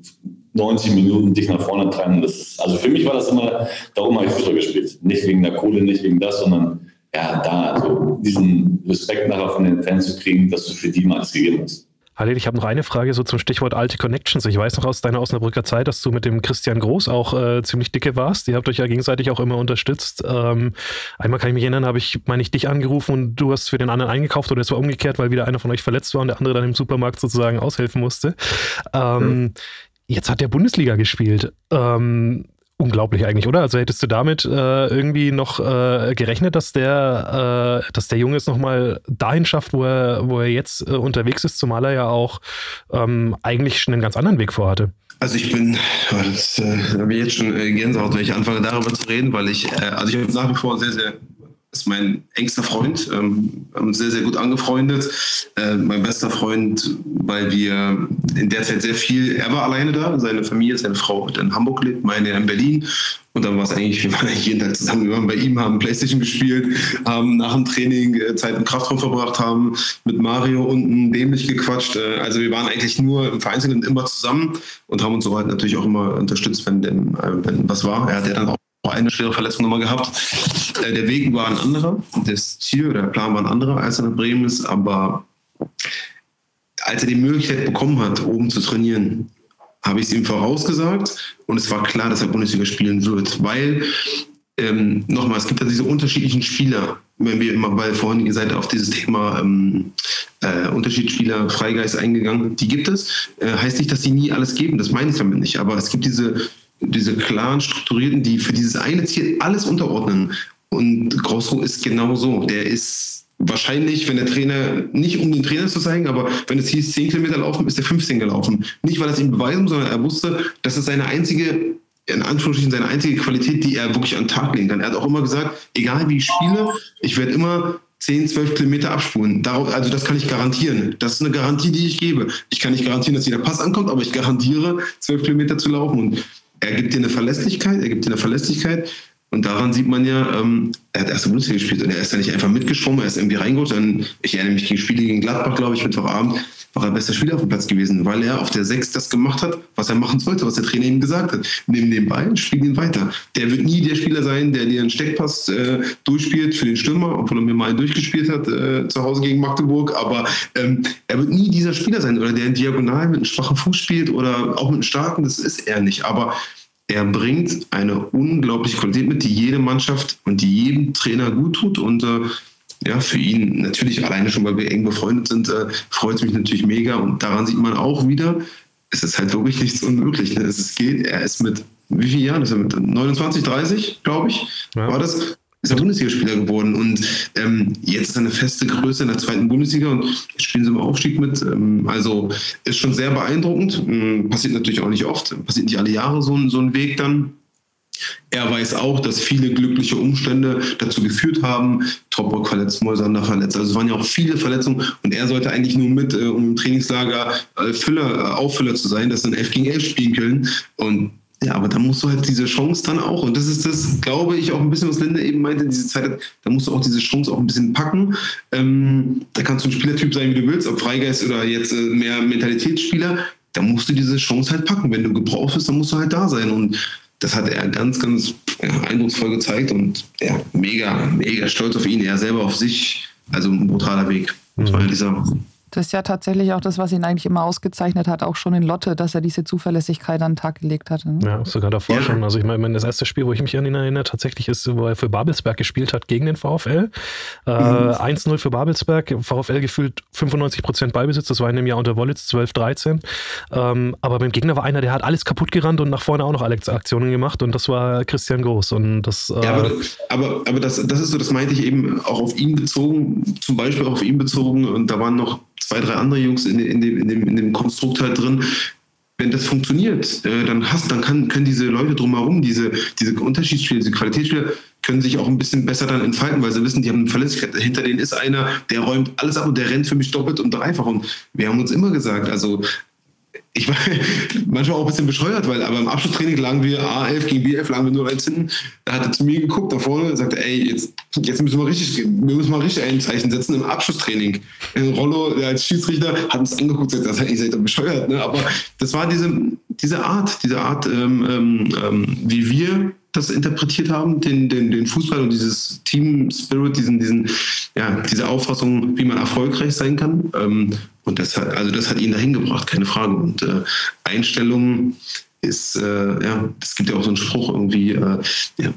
90 Minuten dich nach vorne treiben. Das, also für mich war das immer, darum habe ich Fußball gespielt. Nicht wegen der Kohle, nicht wegen das, sondern ja, da, also diesen Respekt nachher von den Fans zu kriegen, dass du für die mal alles gegeben hast. Halil, ich habe noch eine Frage so zum Stichwort alte Connections. Ich weiß noch aus deiner Osnabrücker Zeit, dass du mit dem Christian Groß auch äh, ziemlich dicke warst. Ihr habt euch ja gegenseitig auch immer unterstützt. Ähm, einmal kann ich mich erinnern, habe ich, meine ich, dich angerufen und du hast für den anderen eingekauft oder es war umgekehrt, weil wieder einer von euch verletzt war und der andere dann im Supermarkt sozusagen aushelfen musste. Ähm, mhm. Jetzt hat der Bundesliga gespielt. Ähm, unglaublich eigentlich, oder? Also hättest du damit äh, irgendwie noch äh, gerechnet, dass der, äh, dass der Junge es nochmal dahin schafft, wo er, wo er jetzt äh, unterwegs ist, zumal er ja auch ähm, eigentlich schon einen ganz anderen Weg vorhatte? Also ich bin, das äh, habe ich jetzt schon äh, Gänsehaut, wenn ich anfange darüber zu reden, weil ich, also ich habe nach wie vor sehr, sehr ist mein engster Freund, ähm, haben uns sehr, sehr gut angefreundet. Äh, mein bester Freund, weil wir in der Zeit sehr viel, er war alleine da, seine Familie, seine Frau hat in Hamburg lebt, meine in Berlin. Und dann war es eigentlich, wir waren eigentlich jeden Tag zusammen, wir waren bei ihm, haben Playstation gespielt, haben nach dem Training äh, Zeit im Kraftraum verbracht, haben mit Mario unten dämlich gequatscht. Äh, also wir waren eigentlich nur im Vereinzelten immer zusammen und haben uns so halt natürlich auch immer unterstützt, wenn, denn, äh, wenn was war. Er hat ja dann auch eine schwere Verletzung nochmal gehabt. Äh, der Weg war ein anderer, das Ziel oder der Plan war ein anderer, als er nach Bremen ist, aber als er die Möglichkeit bekommen hat, oben zu trainieren, habe ich es ihm vorausgesagt und es war klar, dass er Bundesliga spielen wird, weil ähm, nochmal, es gibt ja diese unterschiedlichen Spieler, wenn wir immer, weil vorhin ihr seid auf dieses Thema ähm, äh, Unterschiedsspieler, Freigeist eingegangen, die gibt es. Äh, heißt nicht, dass sie nie alles geben, das meine ich damit nicht, aber es gibt diese diese klaren, strukturierten, die für dieses eine Ziel alles unterordnen. Und Grosso ist genau so. Der ist wahrscheinlich, wenn der Trainer, nicht um den Trainer zu zeigen, aber wenn es hieß 10 Kilometer laufen, ist er 15 gelaufen. Nicht, weil er es ihm beweisen, sondern er wusste, das ist seine einzige, in Anführungsstrichen seine einzige Qualität, die er wirklich an den Tag legen kann. Er hat auch immer gesagt, egal wie ich spiele, ich werde immer 10, 12 Kilometer abspulen. Darauf, also das kann ich garantieren. Das ist eine Garantie, die ich gebe. Ich kann nicht garantieren, dass jeder Pass ankommt, aber ich garantiere, 12 Kilometer zu laufen. Und er gibt dir eine Verlässlichkeit, er gibt dir eine Verlässlichkeit. Und daran sieht man ja, ähm, er hat erste Bundesliga gespielt und er ist ja nicht einfach mitgeschwommen, er ist irgendwie reingerutscht. Ich erinnere mich gegen Spiele gegen Gladbach, glaube ich, Mittwochabend, war er bester Spieler auf dem Platz gewesen, weil er auf der 6 das gemacht hat, was er machen sollte, was der Trainer ihm gesagt hat. Nimm den Ball, spiel ihn weiter. Der wird nie der Spieler sein, der dir einen Steckpass äh, durchspielt für den Stürmer, obwohl er mir mal durchgespielt hat äh, zu Hause gegen Magdeburg. Aber ähm, er wird nie dieser Spieler sein oder der in Diagonal mit einem schwachen Fuß spielt oder auch mit einem starken, das ist er nicht. Aber er bringt eine unglaubliche Qualität mit, die jede Mannschaft und die jedem Trainer gut tut. Und äh, ja, für ihn natürlich alleine schon, weil wir eng befreundet sind, äh, freut es mich natürlich mega. Und daran sieht man auch wieder, es ist halt wirklich nichts unmöglich. Ne? Es geht, er ist mit, wie viele Jahren ist er mit? 29, 30, glaube ich, ja. war das ist er Bundesligaspieler geworden und ähm, jetzt ist er eine feste Größe in der zweiten Bundesliga und spielen sie im Aufstieg mit. Ähm, also ist schon sehr beeindruckend. Ähm, passiert natürlich auch nicht oft, passiert nicht alle Jahre so, so ein Weg dann. Er weiß auch, dass viele glückliche Umstände dazu geführt haben. Topbock verletzt, Moisander verletzt. Also es waren ja auch viele Verletzungen und er sollte eigentlich nur mit, äh, um im Trainingslager äh, Füller, äh, Auffüller zu sein, dass dann 11 gegen 11 spielen können. Und ja, aber da musst du halt diese Chance dann auch, und das ist das, glaube ich, auch ein bisschen, was Linda eben meinte, diese Zeit, da musst du auch diese Chance auch ein bisschen packen. Ähm, da kannst du ein Spielertyp sein, wie du willst, ob Freigeist oder jetzt äh, mehr Mentalitätsspieler, da musst du diese Chance halt packen. Wenn du gebraucht bist, dann musst du halt da sein. Und das hat er ganz, ganz ja, eindrucksvoll gezeigt und ja, mega, mega stolz auf ihn. Er selber auf sich, also ein brutaler Weg, muss man ehrlich sagen. Das ist ja tatsächlich auch das, was ihn eigentlich immer ausgezeichnet hat, auch schon in Lotte, dass er diese Zuverlässigkeit an den Tag gelegt hatte. Ne? Ja, sogar davor ja. schon. Also ich meine, das erste Spiel, wo ich mich an ihn erinnere, tatsächlich ist, wo er für Babelsberg gespielt hat gegen den VfL. Äh, mhm. 1-0 für Babelsberg, VfL gefühlt 95% Ballbesitz, das war in dem Jahr unter Wollitz 12-13. Ähm, aber beim Gegner war einer, der hat alles kaputt gerannt und nach vorne auch noch alle Aktionen gemacht und das war Christian Groß. Und das, äh ja, aber, aber, aber das, das ist so, das meinte ich eben auch auf ihn bezogen, zum Beispiel auf ihn bezogen und da waren noch zwei, drei andere Jungs in, in, dem, in, dem, in dem Konstrukt halt drin. Wenn das funktioniert, äh, dann hast, dann kann, können diese Leute drumherum, diese, diese Unterschiedsspiele, diese Qualitätsspiele, können sich auch ein bisschen besser dann entfalten, weil sie wissen, die haben eine Verletzlichkeit. Hinter denen ist einer, der räumt alles ab und der rennt für mich doppelt und dreifach. Und wir haben uns immer gesagt, also ich war manchmal auch ein bisschen bescheuert, weil aber im Abschlusstraining lagen wir A11 gegen B11, lagen wir nur 1 hinten. Da hat er zu mir geguckt da vorne und sagte, ey, jetzt, jetzt müssen wir richtig, wir müssen mal richtig ein Zeichen setzen im Abschlusstraining. Rollo, der als Schiedsrichter, hat uns angeguckt und gesagt, ihr seid bescheuert. Ne? Aber das war diese, diese Art, diese Art, ähm, ähm, ähm wie wir das interpretiert haben, den, den, den Fußball und dieses Team Spirit, diesen, diesen, ja, diese Auffassung, wie man erfolgreich sein kann. Ähm, und das hat, also das hat ihn dahin gebracht, keine Frage. Und äh, Einstellung ist, äh, ja, es gibt ja auch so einen Spruch irgendwie, äh, ja,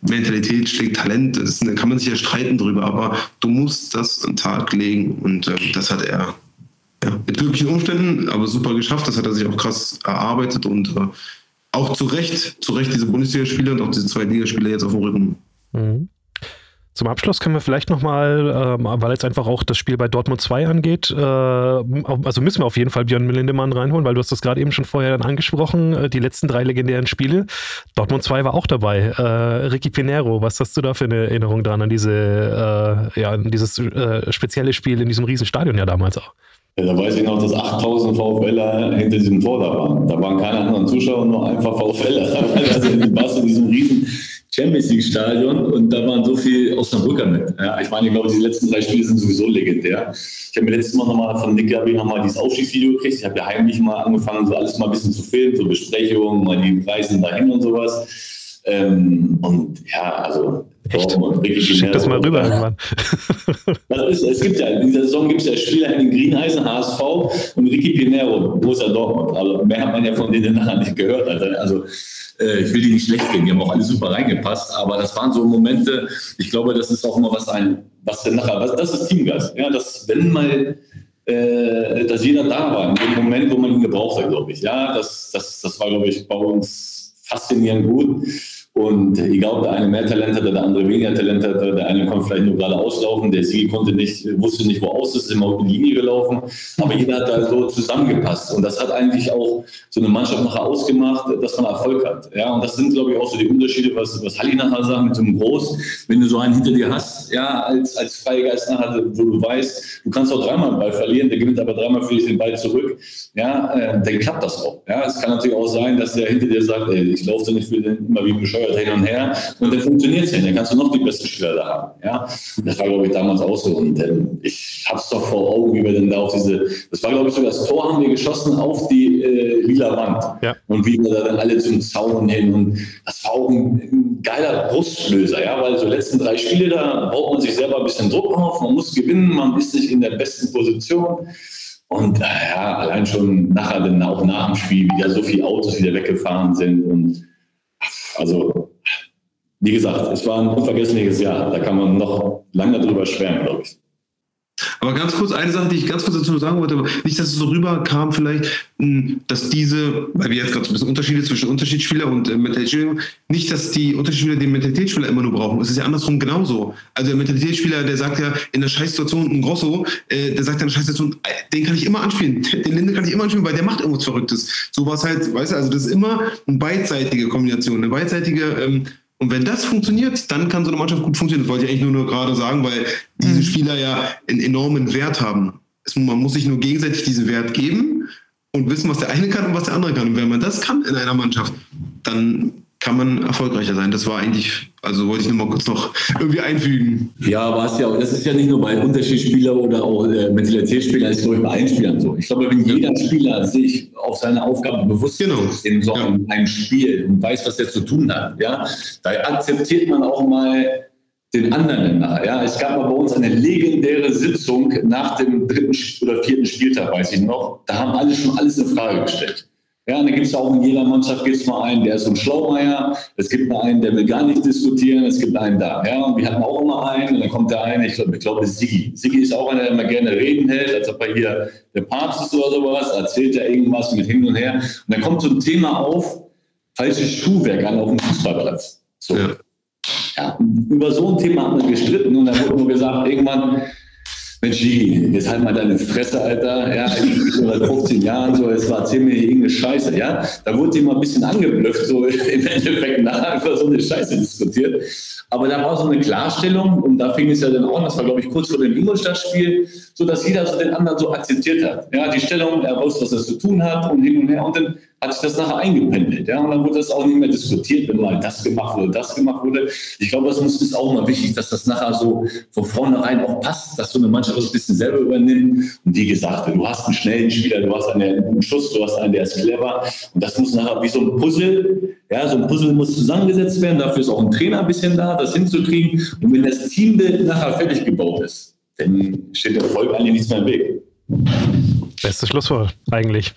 Mentalität schlägt Talent, das, da kann man sich ja streiten drüber, aber du musst das an den Tag legen und äh, das hat er ja, mit glücklichen Umständen, aber super geschafft, das hat er sich auch krass erarbeitet und äh, auch zu Recht, zu Recht diese Bundesligaspieler und auch diese Zweitligaspieler jetzt auf dem Rücken. Mhm. Zum Abschluss können wir vielleicht nochmal, ähm, weil jetzt einfach auch das Spiel bei Dortmund 2 angeht, äh, also müssen wir auf jeden Fall Björn Lindemann reinholen, weil du hast das gerade eben schon vorher dann angesprochen, äh, die letzten drei legendären Spiele. Dortmund 2 war auch dabei. Äh, Ricky Pinero, was hast du da für eine Erinnerung dran an diese, äh, ja, an dieses äh, spezielle Spiel in diesem Riesenstadion ja damals auch? Ja, da weiß ich noch, dass 8000 VfLer hinter diesem Tor da waren. Da waren keine anderen Zuschauer, nur einfach VfLer. Also du warst in diesem riesen Champions League Stadion und da waren so viel Osnabrücker mit. Ja, ich meine, ich glaube, die letzten drei Spiele sind sowieso legendär. Ich habe mir letztes Mal nochmal von Nick Gabi nochmal dieses Aufstiegsvideo gekriegt. Ich habe ja heimlich mal angefangen, so alles mal ein bisschen zu filmen, so Besprechungen, mal die Reisen dahin und sowas. Ähm, und ja, also Echt? Schick das mal rüber irgendwann. ist, es gibt ja, in dieser Saison gibt es ja Spieler in den Greeneisen, HSV und Ricky Pinero, Borussia Dortmund. Also mehr hat man ja von denen nachher nicht gehört. Also äh, ich will die nicht schlecht reden, die haben auch alle super reingepasst, aber das waren so Momente, ich glaube, das ist auch immer was ein, was denn nachher, was, das ist Teamgeist. Ja, dass wenn mal äh, dass jeder da war, in dem Moment, wo man ihn gebraucht hat, glaube ich. Ja, das, das, das war, glaube ich, bei uns faszinierend gut. Und egal, ob der eine mehr Talent hatte, der andere weniger Talent hatte, der eine konnte vielleicht nur gerade auslaufen, der Sieg konnte nicht, wusste nicht, wo aus ist, ist immer auf die Linie gelaufen. Aber jeder hat da so zusammengepasst. Und das hat eigentlich auch so eine Mannschaft nachher ausgemacht, dass man Erfolg hat. Ja, und das sind, glaube ich, auch so die Unterschiede, was, was Halli nachher sagt mit so einem Groß. Wenn du so einen hinter dir hast, ja, als, als Freigeist nachher, wo du weißt, du kannst auch dreimal den Ball verlieren, der gewinnt aber dreimal für dich den Ball zurück, ja, äh, dann klappt das auch. Ja, es kann natürlich auch sein, dass der hinter dir sagt, ey, ich laufe da nicht für den, immer wie bescheuert hin und her und dann funktioniert es ja. Dann kannst du noch die besten Spieler da haben. Ja? Das war, glaube ich, damals auch so. Und ähm, ich habe es doch vor Augen, wie wir denn da auf diese, das war, glaube ich, sogar das Tor haben wir geschossen auf die äh, lila Wand. Ja. Und wie wir da dann alle zum Zaun hin. Und das war auch ein, ein geiler Brustlöser, ja, weil so letzten drei Spiele, da baut man sich selber ein bisschen Druck auf, man muss gewinnen, man ist nicht in der besten Position. Und äh, ja, allein schon nachher dann auch nach dem Spiel wieder so viele Autos wieder weggefahren sind und also, wie gesagt, es war ein unvergessliches Jahr. Da kann man noch lange drüber schwärmen, glaube ich. Aber ganz kurz, eine Sache, die ich ganz kurz dazu sagen wollte, nicht, dass es so rüberkam, vielleicht, hm, dass diese, weil wir jetzt gerade so ein bisschen Unterschiede zwischen Unterschiedsspieler und äh, Mentalitätsspieler, nicht, dass die Unterschiedsspieler den Mentalitätsspieler immer nur brauchen. Es ist ja andersrum genauso. Also der Mentalitätsspieler, der sagt ja in der Scheißsituation, ein Grosso, äh, der sagt ja in der Scheißsituation, äh, den kann ich immer anspielen, den Linde kann ich immer anspielen, weil der macht irgendwas Verrücktes. So war es halt, weißt du, also das ist immer eine beidseitige Kombination, eine beidseitige ähm, und wenn das funktioniert, dann kann so eine Mannschaft gut funktionieren. Das wollte ich eigentlich nur, nur gerade sagen, weil diese mhm. Spieler ja einen enormen Wert haben. Man muss sich nur gegenseitig diesen Wert geben und wissen, was der eine kann und was der andere kann. Und wenn man das kann in einer Mannschaft, dann kann man erfolgreicher sein. Das war eigentlich, also wollte ich nur mal kurz noch irgendwie einfügen. Ja, aber es ja, das ist ja nicht nur bei Unterschiedsspielern oder auch äh, das ist glaube ich bei allen Spielern so. Ich glaube, wenn jeder Spieler sich auf seine Aufgabe bewusst genau. ist in so einem, ja. Spiel und weiß, was er zu tun hat, ja, da akzeptiert man auch mal den anderen nachher. Ja, es gab mal bei uns eine legendäre Sitzung nach dem dritten oder vierten Spieltag, weiß ich noch. Da haben alle schon alles in Frage gestellt. Ja, und da gibt es auch in jeder Mannschaft gibt's mal einen, der ist so ein Schlaumeier. Es gibt mal einen, der will gar nicht diskutieren. Es gibt einen da. Ja, und wir hatten auch immer einen. Und dann kommt der eine, ich glaube, ich glaube, Sigi. Sigi ist auch einer, der immer gerne reden hält, als ob er hier der Papst ist oder sowas. Erzählt er irgendwas mit hin und her. Und dann kommt so ein Thema auf, falsches Schuhwerk an auf dem Fußballplatz. So. Ja. ja. über so ein Thema haben wir gestritten und dann wurde nur gesagt, irgendwann, Gigi, jetzt halt mal deine Fresse, Alter. Ja, seit 15 Jahren so, jetzt war ziemlich irgendeine Scheiße, ja. Da wurde die mal ein bisschen angeblüfft, so im Endeffekt nachher einfach so eine Scheiße diskutiert. Aber da war so eine Klarstellung und da fing es ja dann auch, das war glaube ich kurz vor dem Ingolstadt-Spiel, so dass jeder so den anderen so akzeptiert hat. Ja, die Stellung, er wusste, was er zu tun hat und hin und her und dann hat sich das nachher eingependelt. Ja? Und dann wurde das auch nicht mehr diskutiert, wenn mal das gemacht wurde, das gemacht wurde. Ich glaube, das ist auch mal wichtig, dass das nachher so von vornherein auch passt, dass so eine Mannschaft das ein bisschen selber übernimmt. Und wie gesagt, du hast einen schnellen Spieler, du hast einen guten Schuss, du hast einen, der ist clever. Und das muss nachher wie so ein Puzzle, ja, so ein Puzzle muss zusammengesetzt werden. Dafür ist auch ein Trainer ein bisschen da, das hinzukriegen. Und wenn das Teambild nachher fertig gebaut ist, dann steht der Erfolg eigentlich nichts mehr im Weg. Bestes Schlusswort, eigentlich.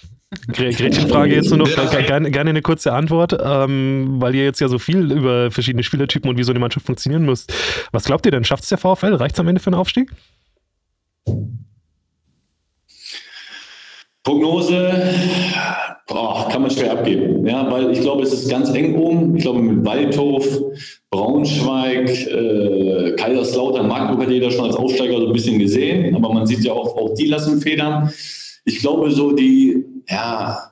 Gretchenfrage jetzt nur noch, gerne, gerne eine kurze Antwort, ähm, weil ihr jetzt ja so viel über verschiedene Spielertypen und wie so eine Mannschaft funktionieren muss. Was glaubt ihr denn? Schafft es der VfL? Reicht es am Ende für einen Aufstieg? Prognose boah, kann man schwer abgeben. Ja, weil ich glaube, es ist ganz eng oben. Ich glaube, mit Waldhof, Braunschweig, äh, Kaiserslautern, Magdeburg hat jeder schon als Aufsteiger so ein bisschen gesehen. Aber man sieht ja auch, auch die lassen Federn. Ich glaube, so die ja,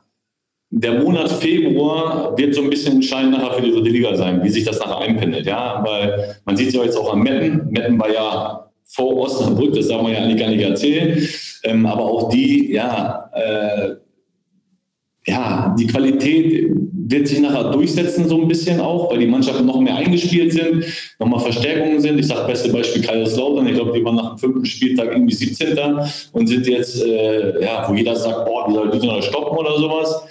der Monat Februar wird so ein bisschen entscheidend nachher für die dritte Liga sein, wie sich das nachher einpendelt. Ja, weil man sieht es ja jetzt auch am Metten. Metten war ja vor Osnabrück, das darf man ja eigentlich gar nicht erzählen. Ähm, aber auch die, ja, äh, ja, die Qualität wird sich nachher durchsetzen so ein bisschen auch, weil die Mannschaften noch mehr eingespielt sind, nochmal Verstärkungen sind. Ich sage beste Beispiel Kaiserslautern. Ich glaube, die waren nach dem fünften Spieltag irgendwie 17. und sind jetzt, äh, ja, wo jeder sagt, boah, die soll die noch stoppen oder sowas.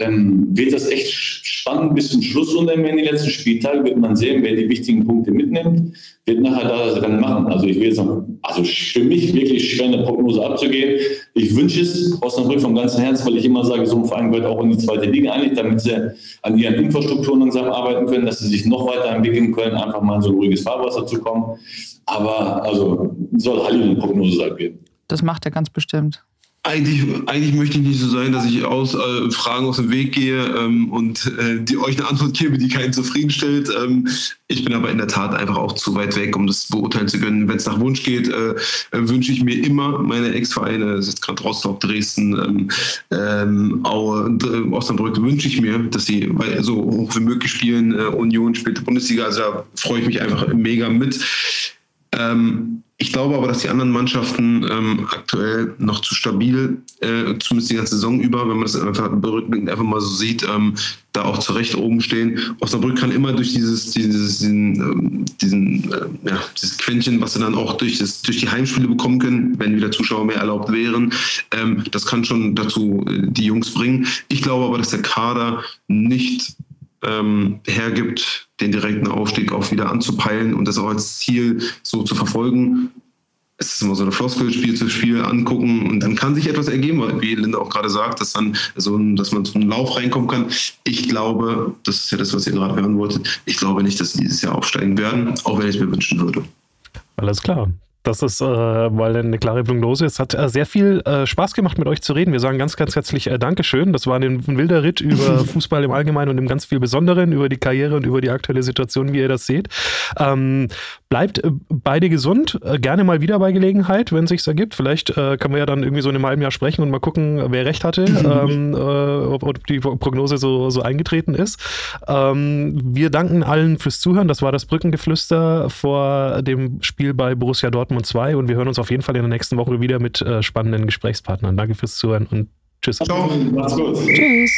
Ähm, wird das echt spannend bis zum Schluss und dann in den letzten Spieltagen wird man sehen, wer die wichtigen Punkte mitnimmt, wird nachher das Rennen machen. Also ich will jetzt also für mich wirklich schwer eine Prognose abzugehen. Ich wünsche es Osnabrück vom ganzen Herzen, weil ich immer sage, so ein Verein gehört auch in die zweite Liga eigentlich, damit sie an ihren Infrastrukturen langsam arbeiten können, dass sie sich noch weiter entwickeln können, einfach mal in so ein ruhiges Fahrwasser zu kommen. Aber also soll Halli eine Prognose abgeben. Das macht er ganz bestimmt. Eigentlich, eigentlich möchte ich nicht so sein, dass ich aus äh, Fragen aus dem Weg gehe ähm, und äh, die, euch eine Antwort gebe, die keinen zufriedenstellt. Ähm, ich bin aber in der Tat einfach auch zu weit weg, um das beurteilen zu können. Wenn es nach Wunsch geht, äh, wünsche ich mir immer meine Ex-Vereine, das ist gerade Rostock, Dresden, ähm, ähm Aue, äh, Osnabrück, wünsche ich mir, dass sie so hoch wie möglich spielen. Äh, Union spielt Bundesliga, also da freue ich mich einfach mega mit. Ähm, ich glaube aber, dass die anderen Mannschaften ähm, aktuell noch zu stabil, äh, zumindest die ganze Saison über, wenn man das einfach berückblickend einfach mal so sieht, ähm, da auch zurecht oben stehen. Osnabrück kann immer durch dieses, dieses, diesen, ähm, diesen, äh, ja, dieses Quäntchen, was sie dann auch durch, das, durch die Heimspiele bekommen können, wenn wieder Zuschauer mehr erlaubt wären, ähm, das kann schon dazu äh, die Jungs bringen. Ich glaube aber, dass der Kader nicht ähm, hergibt, den direkten Aufstieg auch wieder anzupeilen und das auch als Ziel so zu verfolgen. Es ist immer so eine Floskel, Spiel zu Spiel angucken und dann kann sich etwas ergeben, wie Linda auch gerade sagt, dass dann so, dass man so einen Lauf reinkommen kann. Ich glaube, das ist ja das, was ihr gerade hören wolltet. Ich glaube nicht, dass sie dieses Jahr aufsteigen werden, auch wenn ich es mir wünschen würde. Alles klar. Das ist, äh, weil eine klare Prognose ist. Hat äh, sehr viel äh, Spaß gemacht, mit euch zu reden. Wir sagen ganz, ganz herzlich äh, Dankeschön. Das war ein, ein wilder Ritt über Fußball im Allgemeinen und im ganz viel Besonderen, über die Karriere und über die aktuelle Situation, wie ihr das seht. Ähm, bleibt äh, beide gesund. Äh, gerne mal wieder bei Gelegenheit, wenn es sich ergibt. Vielleicht können wir ja dann irgendwie so in einem halben Jahr sprechen und mal gucken, wer recht hatte, ähm, ob, ob, die Prognose so, so eingetreten ist. Ähm, wir danken allen fürs Zuhören. Das war das Brückengeflüster vor dem Spiel bei Borussia Dortmund Dortmund 2 und wir hören uns auf jeden Fall in der nächsten Woche wieder mit äh, spannenden Gesprächspartnern. Danke fürs Zuhören und tschüss. Ciao, macht's gut. Tschüss.